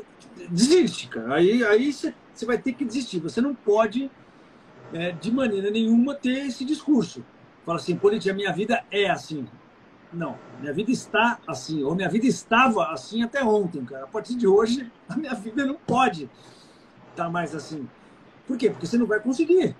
desiste, cara. Aí, aí você, vai ter que desistir. Você não pode, é, de maneira nenhuma, ter esse discurso. Fala assim, política, minha vida é assim. Não, minha vida está assim, ou minha vida estava assim até ontem, cara. A partir de hoje, a minha vida não pode estar mais assim. Por quê? Porque você não vai conseguir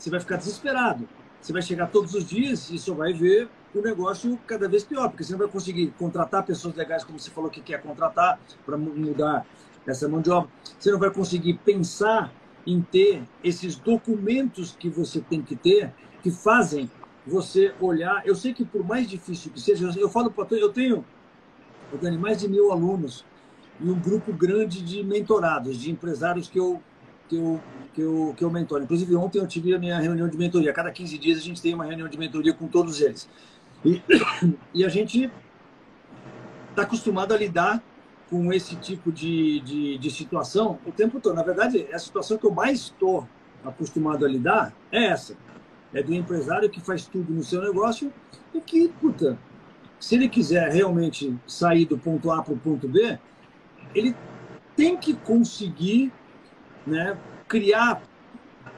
você vai ficar desesperado. Você vai chegar todos os dias e só vai ver o negócio cada vez pior, porque você não vai conseguir contratar pessoas legais, como você falou que quer contratar, para mudar essa mão de obra. Você não vai conseguir pensar em ter esses documentos que você tem que ter, que fazem você olhar. Eu sei que por mais difícil que seja, eu falo para eu tenho, eu tenho mais de mil alunos e um grupo grande de mentorados, de empresários que eu que eu, que eu, que eu mentoro. Inclusive, ontem eu tive a minha reunião de mentoria. Cada 15 dias a gente tem uma reunião de mentoria com todos eles. E, e a gente está acostumado a lidar com esse tipo de, de, de, situação o tempo todo. Na verdade, a situação que eu mais estou acostumado a lidar é essa. É do empresário que faz tudo no seu negócio e que, puta, se ele quiser realmente sair do ponto A para o ponto B, ele tem que conseguir né, criar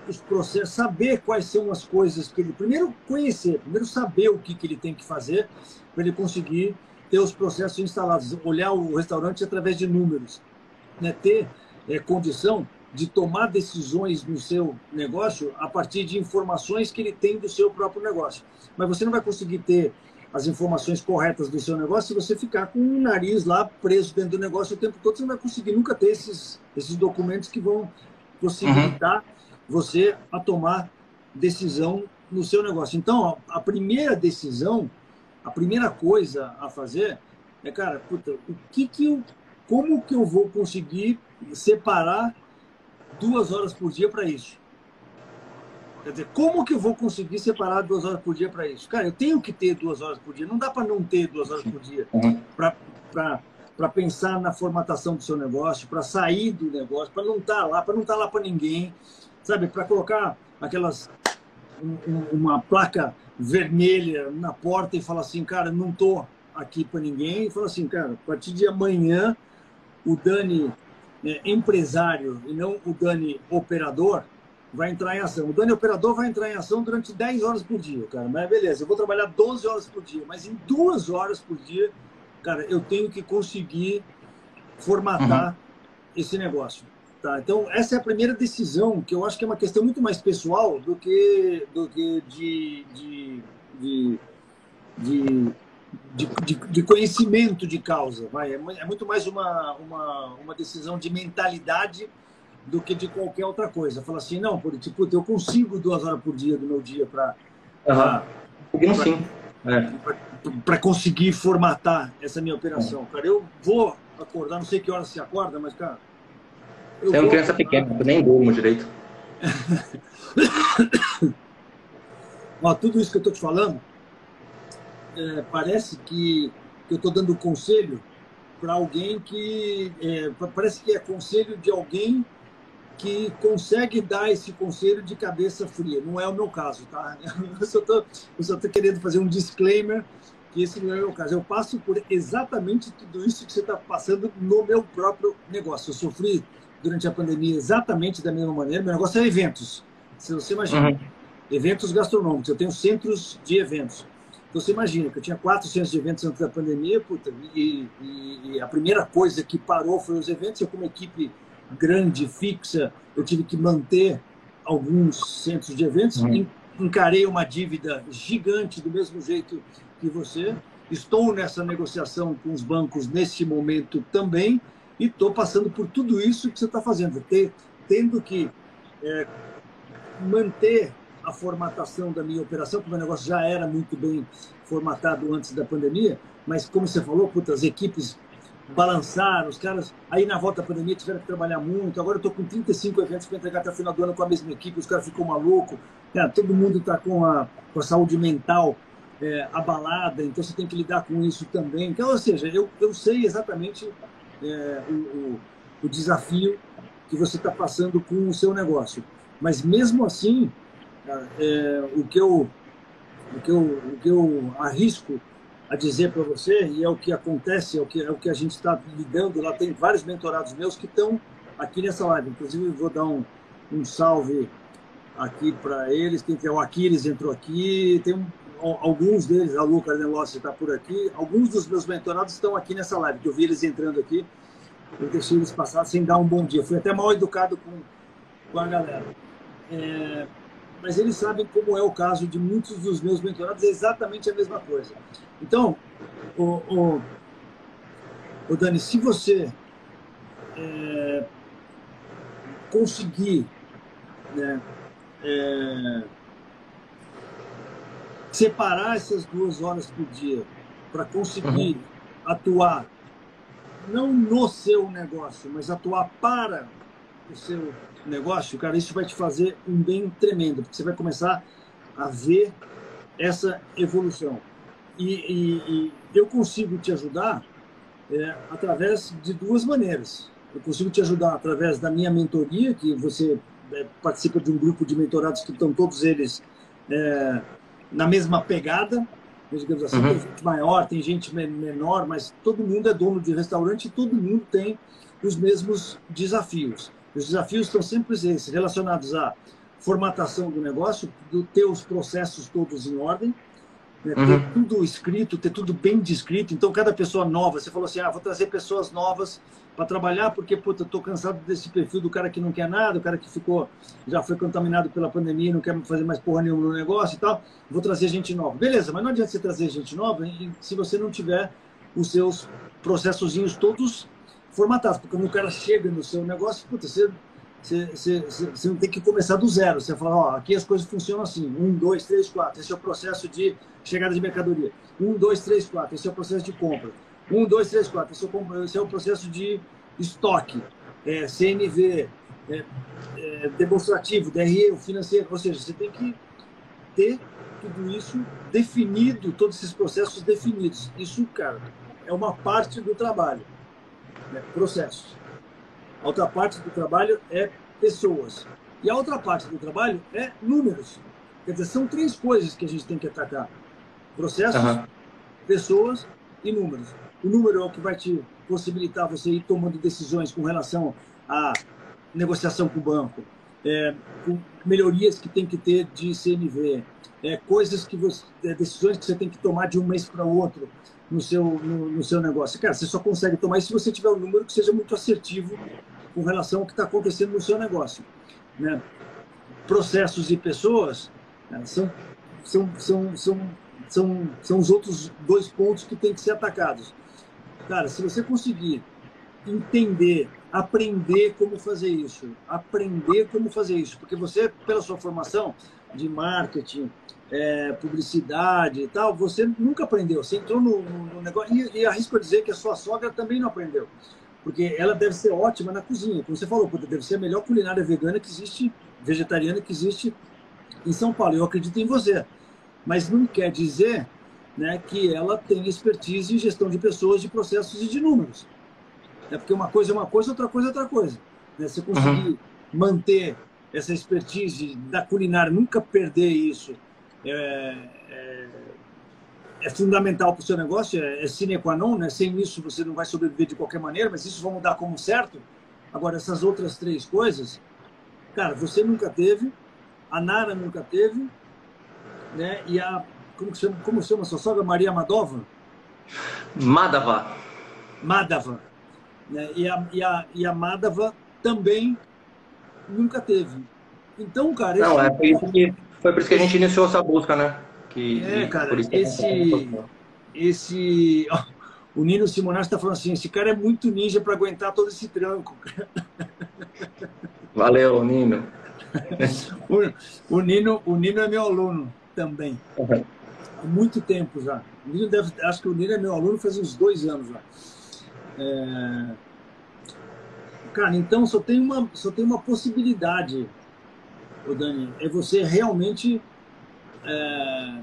os processos, saber quais são as coisas que ele. Primeiro, conhecer, primeiro, saber o que, que ele tem que fazer para ele conseguir ter os processos instalados, olhar o restaurante através de números, né, ter é, condição de tomar decisões no seu negócio a partir de informações que ele tem do seu próprio negócio. Mas você não vai conseguir ter as informações corretas do seu negócio se você ficar com o nariz lá preso dentro do negócio o tempo todo, você não vai conseguir nunca ter esses, esses documentos que vão possibilitar uhum. você a tomar decisão no seu negócio. Então, a, a, primeira decisão, a primeira coisa a fazer é, cara, puta, o que que eu, como que eu vou conseguir separar duas horas por dia para isso? Quer dizer, como que eu vou conseguir separar duas horas por dia para isso? Cara, eu tenho que ter duas horas por dia. Não dá para não ter duas horas por dia uhum. para pensar na formatação do seu negócio, para sair do negócio, para não estar tá lá, para não estar tá lá para ninguém, sabe? Para colocar aquelas uma placa vermelha na porta e falar assim, cara, não tô aqui para ninguém. E falar assim, cara, a partir de amanhã o Dani é, empresário e não o Dani operador vai entrar em ação. O Dani Operador vai entrar em ação durante 10 horas por dia, cara. Mas beleza, eu vou trabalhar 12 horas por dia, mas em duas horas por dia, cara, eu tenho que conseguir formatar uhum. esse negócio. Tá? Então, essa é a primeira decisão, que eu acho que é uma questão muito mais pessoal do que, do que de, de, de, de de, de, de, conhecimento de causa. Vai. É, é muito mais uma, uma, uma decisão de mentalidade do que de qualquer outra coisa. Fala assim, não, por, tipo, eu consigo duas horas por dia do meu dia para
uhum. sim.
Para conseguir formatar essa minha operação. Cara, eu vou acordar, não sei que hora se acorda, mas, cara.
Você é uma criança pequena, eu nem durmo direito.
Ó, tudo isso que eu estou te falando, é, parece que, que eu estou dando conselho para alguém que. É, parece que é conselho de alguém que consegue dar esse conselho de cabeça fria. Não é o meu caso, tá? Eu só estou querendo fazer um disclaimer que esse não é o meu caso. Eu passo por exatamente tudo isso que você está passando no meu próprio negócio. Eu sofri durante a pandemia exatamente da mesma maneira. Meu negócio é eventos. Se você imagina, uhum. eventos gastronômicos. Eu tenho centros de eventos. Então você imagina que eu tinha quatro centros de eventos antes da pandemia, puta, e, e, e a primeira coisa que parou foi os eventos. Eu, como equipe grande, fixa, eu tive que manter alguns centros de eventos. Uhum. Encarei uma dívida gigante do mesmo jeito que você. Estou nessa negociação com os bancos nesse momento também e estou passando por tudo isso que você está fazendo, tendo que é, manter a formatação da minha operação, porque o meu negócio já era muito bem formatado antes da pandemia, mas como você falou, puta, as equipes balançaram, os caras aí na volta da pandemia tiveram que trabalhar muito. Agora eu estou com 35 eventos para entregar até o final do ano com a mesma equipe, os caras ficam malucos. É, todo mundo está com a, com a saúde mental é, abalada, então você tem que lidar com isso também. Então, ou seja, eu, eu sei exatamente é, o, o, o desafio que você está passando com o seu negócio. Mas mesmo assim, é, o, que eu, o, que eu, o que eu arrisco a dizer para você, e é o que acontece, é o que, é o que a gente está lidando, lá tem vários mentorados meus que estão aqui nessa live. Inclusive, vou dar um, um salve aqui para eles. Quem tem o Aquiles entrou aqui, tem um, alguns deles, a Luca Nelossi está por aqui. Alguns dos meus mentorados estão aqui nessa live, que eu vi eles entrando aqui. Eu deixei eles passar sem dar um bom dia. Fui até mal educado com, com a galera. É, mas eles sabem como é o caso de muitos dos meus mentorados, é exatamente a mesma coisa. Então, o, o, o Dani, se você é, conseguir né, é, separar essas duas horas por dia para conseguir uhum. atuar não no seu negócio, mas atuar para o seu negócio, cara, isso vai te fazer um bem tremendo, porque você vai começar a ver essa evolução. E, e, e eu consigo te ajudar é, através de duas maneiras. Eu consigo te ajudar através da minha mentoria, que você é, participa de um grupo de mentorados que estão todos eles é, na mesma pegada, digamos assim, uhum. tem gente maior, tem gente menor, mas todo mundo é dono de restaurante e todo mundo tem os mesmos desafios. Os desafios estão sempre esses, relacionados à formatação do negócio, do ter os processos todos em ordem, né, uhum. ter tudo escrito, ter tudo bem descrito. Então, cada pessoa nova, você falou assim, ah, vou trazer pessoas novas para trabalhar, porque, puta, estou cansado desse perfil do cara que não quer nada, o cara que ficou, já foi contaminado pela pandemia e não quer fazer mais porra nenhuma no negócio e tal. Vou trazer gente nova. Beleza, mas não adianta você trazer gente nova se você não tiver os seus processozinhos todos formatados. Porque quando o cara chega no seu negócio, puta, você, você, você, você não tem que começar do zero. Você fala, ó, aqui as coisas funcionam assim. Um, dois, três, quatro. Esse é o processo de chegada de mercadoria. Um, dois, três, quatro. Esse é o processo de compra. Um, dois, três, quatro. Esse é o, esse é o processo de estoque, é, CNV, é, é, demonstrativo, DRE, financeiro. Ou seja, você tem que ter tudo isso definido, todos esses processos definidos. Isso, cara, é uma parte do trabalho, né? processos. A outra parte do trabalho é pessoas. E a outra parte do trabalho é números. Quer dizer, são três coisas que a gente tem que atacar: processos, uhum. pessoas e números. O número é o que vai te possibilitar você ir tomando decisões com relação à negociação com o banco, é, com melhorias que tem que ter de CNV, é, coisas que você, é, decisões que você tem que tomar de um mês para o outro no seu, no, no, seu negócio. Cara, você só consegue tomar isso se você tiver um número que seja muito assertivo com relação ao que está acontecendo no seu negócio. Né? Processos e pessoas né, são, são, são, são, são, são os outros dois pontos que têm que ser atacados. Cara, se você conseguir entender, aprender como fazer isso, aprender como fazer isso, porque você, pela sua formação de marketing, é, publicidade e tal, você nunca aprendeu. Você entrou no, no negócio. E, e arrisco dizer que a sua sogra também não aprendeu. Porque ela deve ser ótima na cozinha. Como você falou, deve ser a melhor culinária vegana que existe, vegetariana que existe em São Paulo. Eu acredito em você. Mas não quer dizer né, que ela tem expertise em gestão de pessoas, de processos e de números. É porque uma coisa é uma coisa, outra coisa é outra coisa. Né? Você conseguir uhum. manter essa expertise da culinária, nunca perder isso, é, é, é fundamental para o seu negócio, é, é sine qua non, né? sem isso você não vai sobreviver de qualquer maneira, mas isso vamos dar como certo. Agora, essas outras três coisas, cara, você nunca teve, a Nara nunca teve, né? e a como chama, como chama sua sogra? Maria Madova?
Madava.
Madava. Né? E, a, e, a, e a Madava também nunca teve. Então, cara.
Não, é por isso que, foi por isso que a gente iniciou essa busca, né?
Que, é, cara, esse. Esse. Ó, o Nino Simonato está falando assim: esse cara é muito ninja para aguentar todo esse tranco.
Valeu, Nino.
o, o, Nino. O Nino é meu aluno também. Uhum há muito tempo já. O Nino deve, acho que o Nino é meu aluno faz uns dois anos já. É... Cara, então só tem uma, só tem uma possibilidade, o Dani, é você realmente é...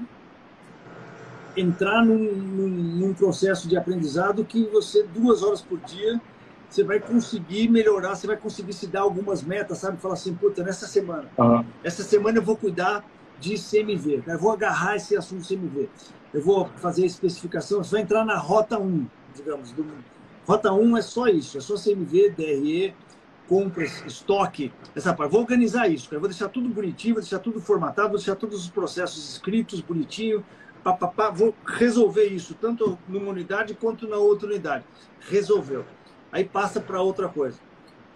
entrar num, num, num processo de aprendizado que você, duas horas por dia, você vai conseguir melhorar, você vai conseguir se dar algumas metas, sabe? Falar assim, puta, nessa semana, uhum. essa semana eu vou cuidar de CMV, eu vou agarrar esse assunto CMV, eu vou fazer a especificação, você vai entrar na rota 1, digamos. Do... Rota 1 é só isso, é só CMV, DRE, compras, estoque, essa parte. Vou organizar isso, cara. vou deixar tudo bonitinho, vou deixar tudo formatado, vou deixar todos os processos escritos bonitinho, pá, pá, pá. vou resolver isso, tanto numa unidade quanto na outra unidade. Resolveu aí passa para outra coisa.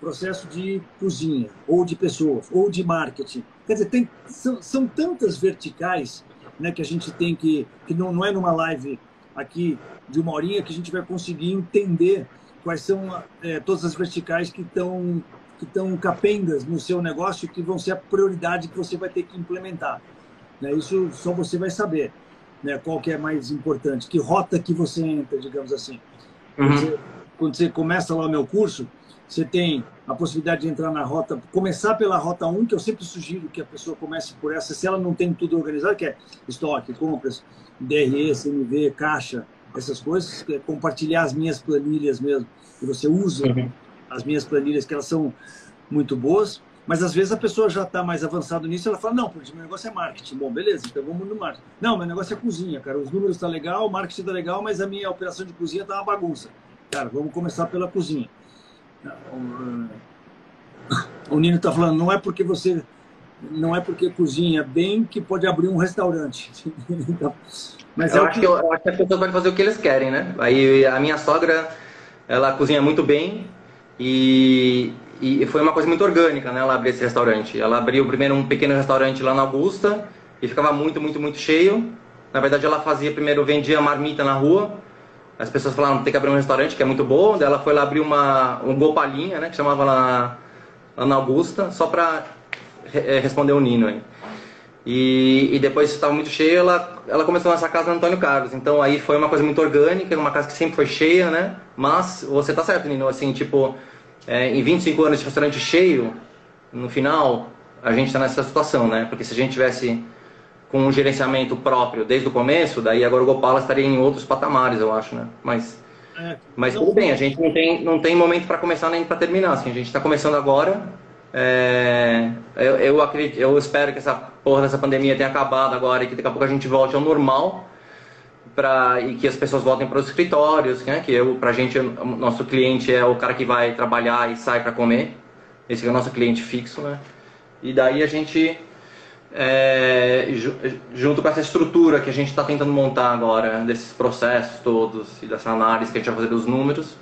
Processo de cozinha, ou de pessoas, ou de marketing. Quer dizer, tem, são, são tantas verticais né, que a gente tem que. que não, não é numa live aqui de uma horinha que a gente vai conseguir entender quais são é, todas as verticais que estão que estão capengas no seu negócio que vão ser a prioridade que você vai ter que implementar. Né? Isso só você vai saber né? qual que é mais importante, que rota que você entra, digamos assim. Uhum quando você começa lá o meu curso, você tem a possibilidade de entrar na rota, começar pela rota 1, que eu sempre sugiro que a pessoa comece por essa, se ela não tem tudo organizado, que é estoque, compras, DRE, CMV, caixa, essas coisas, é compartilhar as minhas planilhas mesmo, que você usa uhum. as minhas planilhas, que elas são muito boas, mas às vezes a pessoa já está mais avançada nisso, ela fala, não, porque meu negócio é marketing. Bom, beleza, então vamos no marketing. Não, meu negócio é cozinha, cara, os números estão tá legal, o marketing está legal, mas a minha operação de cozinha está uma bagunça. Cara, vamos começar pela cozinha. O Nino está falando, não é porque você não é porque cozinha bem que pode abrir um restaurante.
Mas eu, é acho que... eu, eu acho que as pessoas podem fazer o que eles querem, né? Aí a minha sogra, ela cozinha muito bem e, e foi uma coisa muito orgânica, né? Ela abrir esse restaurante. Ela abriu primeiro um pequeno restaurante lá na Augusta e ficava muito, muito, muito cheio. Na verdade, ela fazia primeiro vendia marmita na rua as pessoas falaram, tem que abrir um restaurante que é muito bom. Daí ela foi lá abrir uma, um Gopalinha, né? Que chamava lá, lá na Augusta, só para é, responder o Nino. E, e depois estava muito cheio, ela, ela começou nessa casa no Antônio Carlos. Então aí foi uma coisa muito orgânica, uma casa que sempre foi cheia, né? Mas você tá certo, Nino, assim, tipo, é, em 25 anos de restaurante cheio, no final, a gente está nessa situação, né? Porque se a gente tivesse com um gerenciamento próprio desde o começo, daí agora o Gopala estaria em outros patamares, eu acho, né? Mas, é, mas tudo bem, a gente não tem, não tem momento para começar nem para terminar, assim, a gente está começando agora. É, eu, eu, acredito, eu espero que essa porra dessa pandemia tenha acabado agora e que daqui a pouco a gente volte ao normal pra, e que as pessoas voltem para os escritórios, né? que eu, pra gente, nosso cliente é o cara que vai trabalhar e sai para comer, esse é o nosso cliente fixo, né? E daí a gente é, junto com essa estrutura que a gente está tentando montar agora, desses processos todos e dessa análise que a gente vai fazer dos números,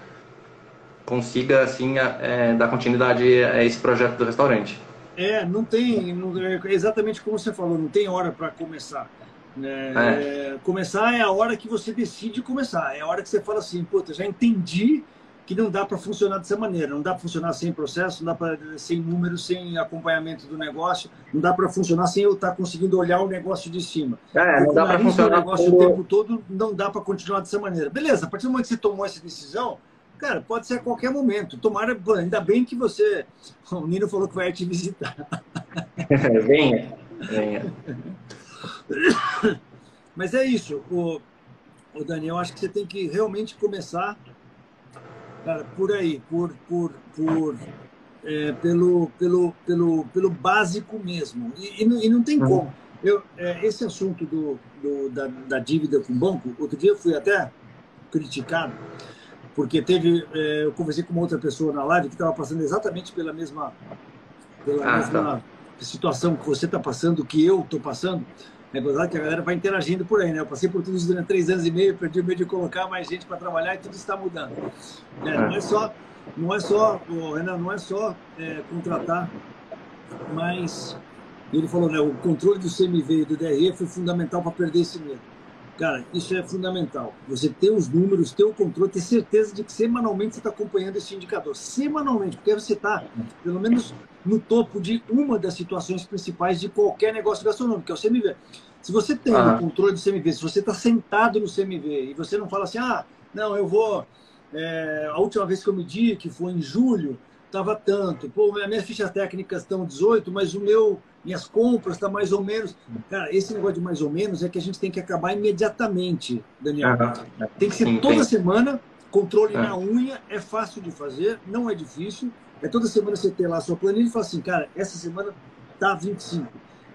consiga assim é, dar continuidade a esse projeto do restaurante.
É, não tem, não, é exatamente como você falou, não tem hora para começar. É, é. Começar é a hora que você decide começar, é a hora que você fala assim, puta, já entendi que não dá para funcionar dessa maneira, não dá para funcionar sem processo, não dá para sem números, sem acompanhamento do negócio, não dá para funcionar sem eu estar tá conseguindo olhar o negócio de cima.
É, não dá para funcionar
o negócio como... o tempo todo, não dá para continuar dessa maneira. Beleza, a partir do momento que você tomou essa decisão, cara, pode ser a qualquer momento. Tomara, ainda bem que você, o Nino falou que vai te visitar.
venha, venha.
Mas é isso, o, o Daniel, acho que você tem que realmente começar por aí, por, por, por, é, pelo, pelo, pelo, pelo básico mesmo. E, e, e não tem uhum. como. Eu, é, esse assunto do, do da, da, dívida com o banco, outro dia eu fui até criticado, porque teve, é, eu conversei com uma outra pessoa na live que estava passando exatamente pela mesma, pela ah, mesma tá. situação que você está passando, que eu estou passando. É gozado que a galera vai interagindo por aí, né? Eu passei por tudo isso durante três anos e meio, perdi o medo de colocar mais gente para trabalhar e tudo está mudando. É, não é só, não é só, oh, Renan, não é só é, contratar, mas ele falou, né? O controle do CMV e do DRE foi fundamental para perder esse medo. Cara, isso é fundamental. Você ter os números, ter o controle, ter certeza de que semanalmente você está acompanhando esse indicador. Semanalmente, porque você está, pelo menos, no topo de uma das situações principais de qualquer negócio gastronômico, que é o CMV. Se você tem ah. o controle do CMV, se você está sentado no CMV e você não fala assim, ah, não, eu vou é, a última vez que eu medi, que foi em julho, estava tanto. Pô, minhas fichas técnicas estão 18, mas o meu, minhas compras estão tá mais ou menos. Cara, esse negócio de mais ou menos é que a gente tem que acabar imediatamente, Daniel. Uhum. Tem que ser Sim, toda tem. semana, controle na unha, é fácil de fazer, não é difícil. É toda semana você ter lá a sua planilha e falar assim, cara, essa semana está 25.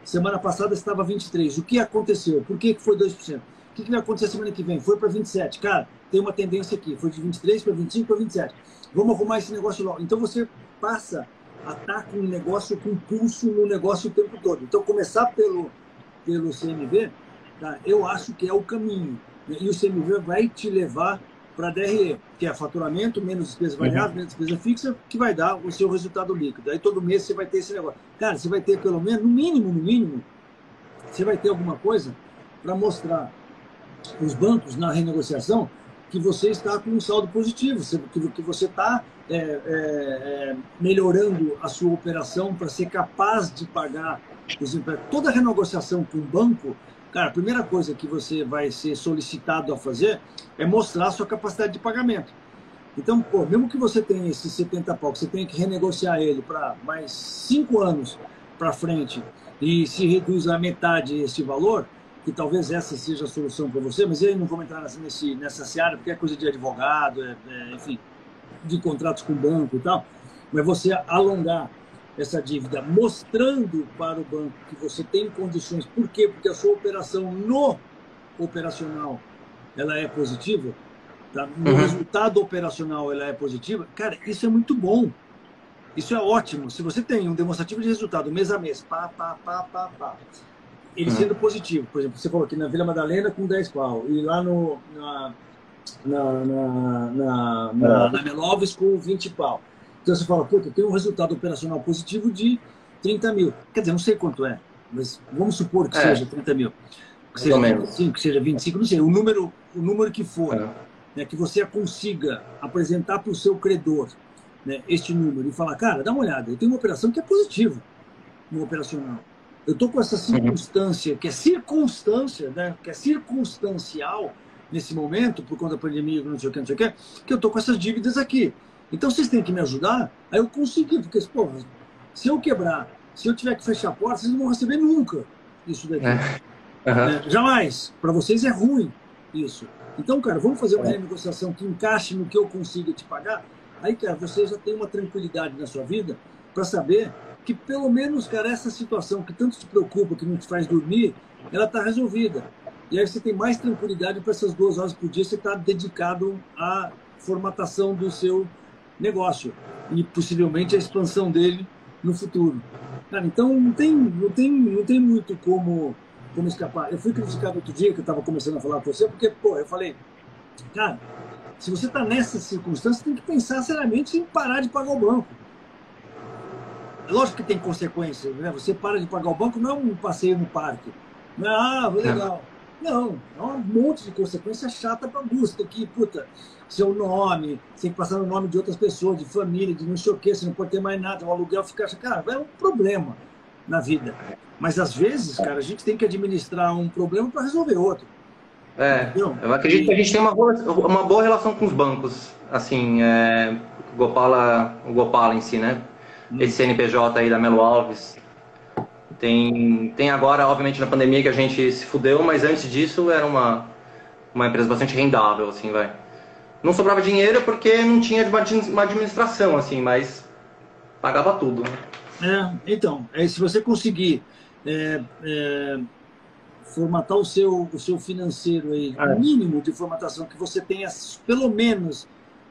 Semana passada estava 23. O que aconteceu? Por que, que foi 2%? O que, que vai acontecer semana que vem? Foi para 27. Cara, tem uma tendência aqui. Foi de 23 para 25 para 27. Vamos arrumar esse negócio logo. Então você passa a estar com um negócio, com pulso no negócio o tempo todo. Então começar pelo, pelo CMV, tá? eu acho que é o caminho. E o CMV vai te levar para a DRE, que é faturamento menos despesa uhum. variável, menos despesa fixa, que vai dar o seu resultado líquido. Aí todo mês você vai ter esse negócio. Cara, você vai ter pelo menos, no mínimo, no mínimo, você vai ter alguma coisa para mostrar os bancos na renegociação que você está com um saldo positivo, que você está é, é, é, melhorando a sua operação para ser capaz de pagar os empréstimos. Toda renegociação com o banco, cara, a primeira coisa que você vai ser solicitado a fazer é mostrar a sua capacidade de pagamento. Então, pô, mesmo que você tenha esses 70 pau, que você tenha que renegociar ele para mais 5 anos para frente e se reduz a metade esse valor, que talvez essa seja a solução para você, mas eu não vou entrar nesse, nessa seara, porque é coisa de advogado, é, é, enfim, de contratos com o banco e tal, mas você alongar essa dívida mostrando para o banco que você tem condições, por quê? Porque a sua operação no operacional ela é positiva, tá? no uhum. resultado operacional ela é positiva, cara, isso é muito bom. Isso é ótimo. Se você tem um demonstrativo de resultado mês a mês, pá, pá, pá, pá, pá, ele sendo positivo. Por exemplo, você falou aqui na Vila Madalena com 10 pau, e lá no, na, na, na, na, na, na Meloves com 20 pau. Então você fala, puta, tem um resultado operacional positivo de 30 mil. Quer dizer, não sei quanto é, mas vamos supor que é. seja 30 mil que seja 25, que seja 25, não sei, o número, o número que for, é. né, que você consiga apresentar para o seu credor né, este número e falar, cara, dá uma olhada, eu tenho uma operação que é positiva no operacional. Eu estou com essa uhum. circunstância, que é circunstância, né, que é circunstancial nesse momento, por conta da pandemia, não sei o que, não sei o que, que eu estou com essas dívidas aqui. Então vocês têm que me ajudar aí eu conseguir, porque, pô, se eu quebrar, se eu tiver que fechar a porta, vocês não vão receber nunca isso daqui. É. Uhum. jamais. Para vocês é ruim isso. Então, cara, vamos fazer uma é. renegociação que encaixe no que eu consiga te pagar. Aí, cara, você já tem uma tranquilidade na sua vida para saber que pelo menos, cara, essa situação que tanto te preocupa, que não te faz dormir, ela está resolvida. E aí você tem mais tranquilidade para essas duas horas por dia você está dedicado à formatação do seu negócio e possivelmente a expansão dele no futuro. Cara, então não tem, não tem, não tem muito como como escapar. Eu fui criticado outro dia, que eu estava começando a falar com você, porque, pô, eu falei, cara, se você está nessas circunstâncias, tem que pensar seriamente em parar de pagar o banco. É lógico que tem consequências, né? Você para de pagar o banco, não é um passeio no parque. Não é, ah, legal. Não, é um monte de consequência chata para busca. Que, puta, seu nome, tem que passar no nome de outras pessoas, de família, de não sei o quê, você não pode ter mais nada, o aluguel fica. Cara, é um problema na vida. Mas às vezes, cara, a gente tem que administrar um problema para resolver outro.
É, Entendeu? eu acredito que a gente tem uma boa, uma boa relação com os bancos. Assim, é, o, Gopala, o Gopala em si, né? Hum. Esse CNPJ aí da Melo Alves. Tem, tem agora, obviamente, na pandemia que a gente se fudeu, mas antes disso era uma, uma empresa bastante rendável, assim, vai. Não sobrava dinheiro porque não tinha uma administração, assim, mas pagava tudo. Né?
É, então, é, se você conseguir é, é, formatar o seu, o seu financeiro aí, o é. mínimo de formatação, que você tenha pelo menos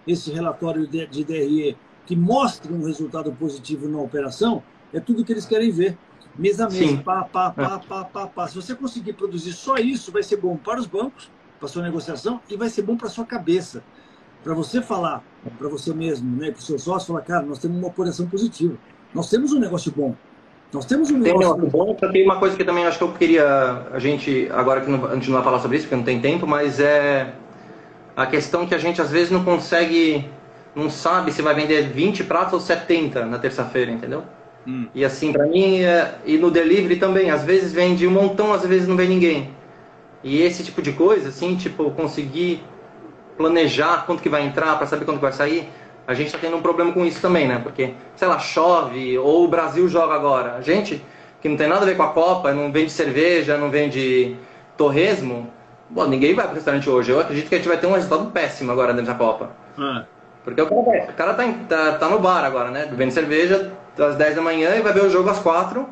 esse relatório de, de DRE que mostre um resultado positivo na operação, é tudo que eles querem ver. Mês a mês, pá, pá, pá, pá, pá, pá. Se você conseguir produzir só isso, vai ser bom para os bancos, para sua negociação, e vai ser bom para sua cabeça. Para você falar para você mesmo, né, para o seu sócio, falar, cara, nós temos uma operação positiva. Nós temos um negócio bom. Nós temos um negócio, tem
negócio bom. Tem uma coisa que também acho que eu queria a gente agora que não, a gente não vai falar sobre isso porque não tem tempo, mas é a questão que a gente às vezes não consegue, não sabe se vai vender 20 pratos ou 70 na terça-feira, entendeu? Hum. E assim, para mim, é, e no delivery também, às vezes vende um montão, às vezes não vem ninguém. E esse tipo de coisa, assim, tipo, conseguir planejar quanto que vai entrar, para saber quanto que vai sair, a gente está tendo um problema com isso também, né? Porque, sei lá, chove, ou o Brasil joga agora. A gente, que não tem nada a ver com a Copa, não vende cerveja, não vende torresmo, bom, ninguém vai para o restaurante hoje. Eu acredito que a gente vai ter um resultado péssimo agora dentro da Copa. Ah. Porque o cara, o cara tá, tá, tá, no bar agora, né? Bebendo cerveja às 10 da manhã e vai ver o jogo às 4.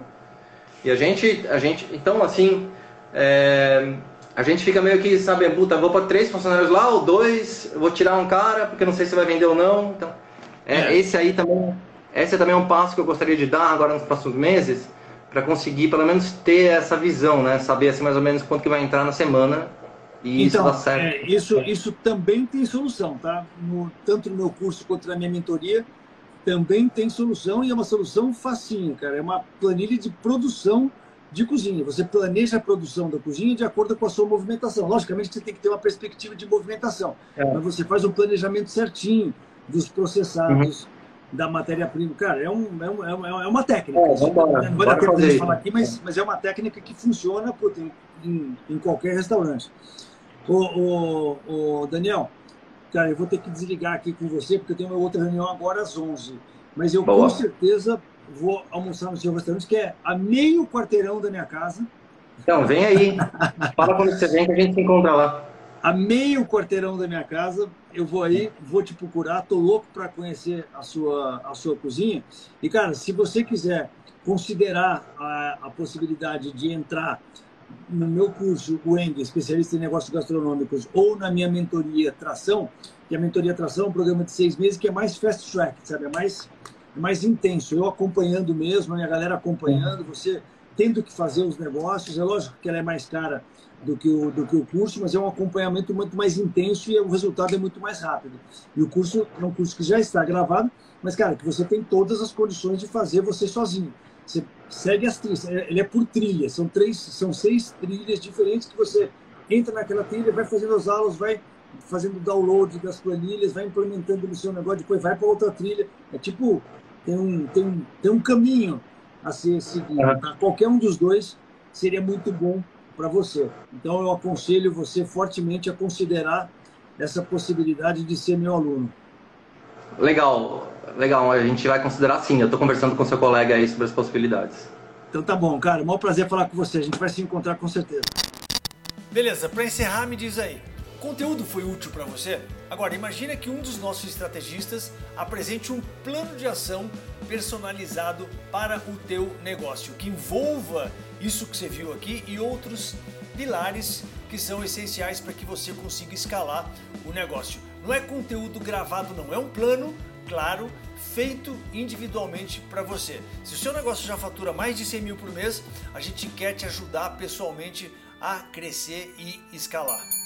E a gente, a gente então assim, é, a gente fica meio que, sabe, puta, vou para três funcionários lá ou dois, vou tirar um cara porque não sei se vai vender ou não. Então, é, é. esse aí também, esse também é um passo que eu gostaria de dar agora nos próximos meses para conseguir pelo menos ter essa visão, né? Saber assim mais ou menos quanto que vai entrar na semana e
então,
isso dá certo.
É, isso, isso também tem solução, tá? No, tanto no meu curso quanto na minha mentoria também tem solução e é uma solução facinha, cara. É uma planilha de produção de cozinha. Você planeja a produção da cozinha de acordo com a sua movimentação. Logicamente, você tem que ter uma perspectiva de movimentação, é. mas você faz um planejamento certinho dos processados, uhum. da matéria-prima. Cara, é, um, é, um, é uma técnica. É,
vamos embora.
Não a pena gente falar aqui, mas, mas é uma técnica que funciona em, em, em qualquer restaurante. O, o, o, Daniel, cara, eu vou ter que desligar aqui com você, porque eu tenho uma outra reunião agora às 11. Mas eu Boa. com certeza vou almoçar no seu restaurante, que é a meio quarteirão da minha casa.
Então, vem aí. Fala quando você vem que a gente se encontra lá.
A meio quarteirão da minha casa, eu vou aí, vou te procurar. Tô louco para conhecer a sua, a sua cozinha. E, cara, se você quiser considerar a, a possibilidade de entrar no meu curso, o ENG, especialista em negócios gastronômicos, ou na minha mentoria Tração, que a mentoria Tração é um programa de seis meses que é mais fast track, sabe? É mais mais intenso. Eu acompanhando mesmo, a minha galera acompanhando, você tendo que fazer os negócios. É lógico que ela é mais cara do que, o, do que o curso, mas é um acompanhamento muito mais intenso e o resultado é muito mais rápido. E o curso é um curso que já está gravado, mas, cara, que você tem todas as condições de fazer você sozinho. Você segue as trilhas, é, ele é por trilha, são três, são seis trilhas diferentes que você entra naquela trilha, vai fazendo as aulas, vai fazendo download das planilhas, vai implementando no seu negócio, depois vai para outra trilha. É tipo tem um, tem um, tem um caminho a ser seguido. Tá? Qualquer um dos dois seria muito bom para você. Então, eu aconselho você fortemente a considerar essa possibilidade de ser meu aluno.
Legal, legal. A gente vai considerar sim. Eu estou conversando com seu colega aí sobre as possibilidades.
Então tá bom, cara. É um prazer falar com você. A gente vai se encontrar com certeza.
Beleza, para encerrar, me diz aí conteúdo foi útil para você? Agora, imagine que um dos nossos estrategistas apresente um plano de ação personalizado para o teu negócio, que envolva isso que você viu aqui e outros pilares que são essenciais para que você consiga escalar o negócio. Não é conteúdo gravado, não, é um plano, claro, feito individualmente para você. Se o seu negócio já fatura mais de 100 mil por mês, a gente quer te ajudar pessoalmente a crescer e escalar.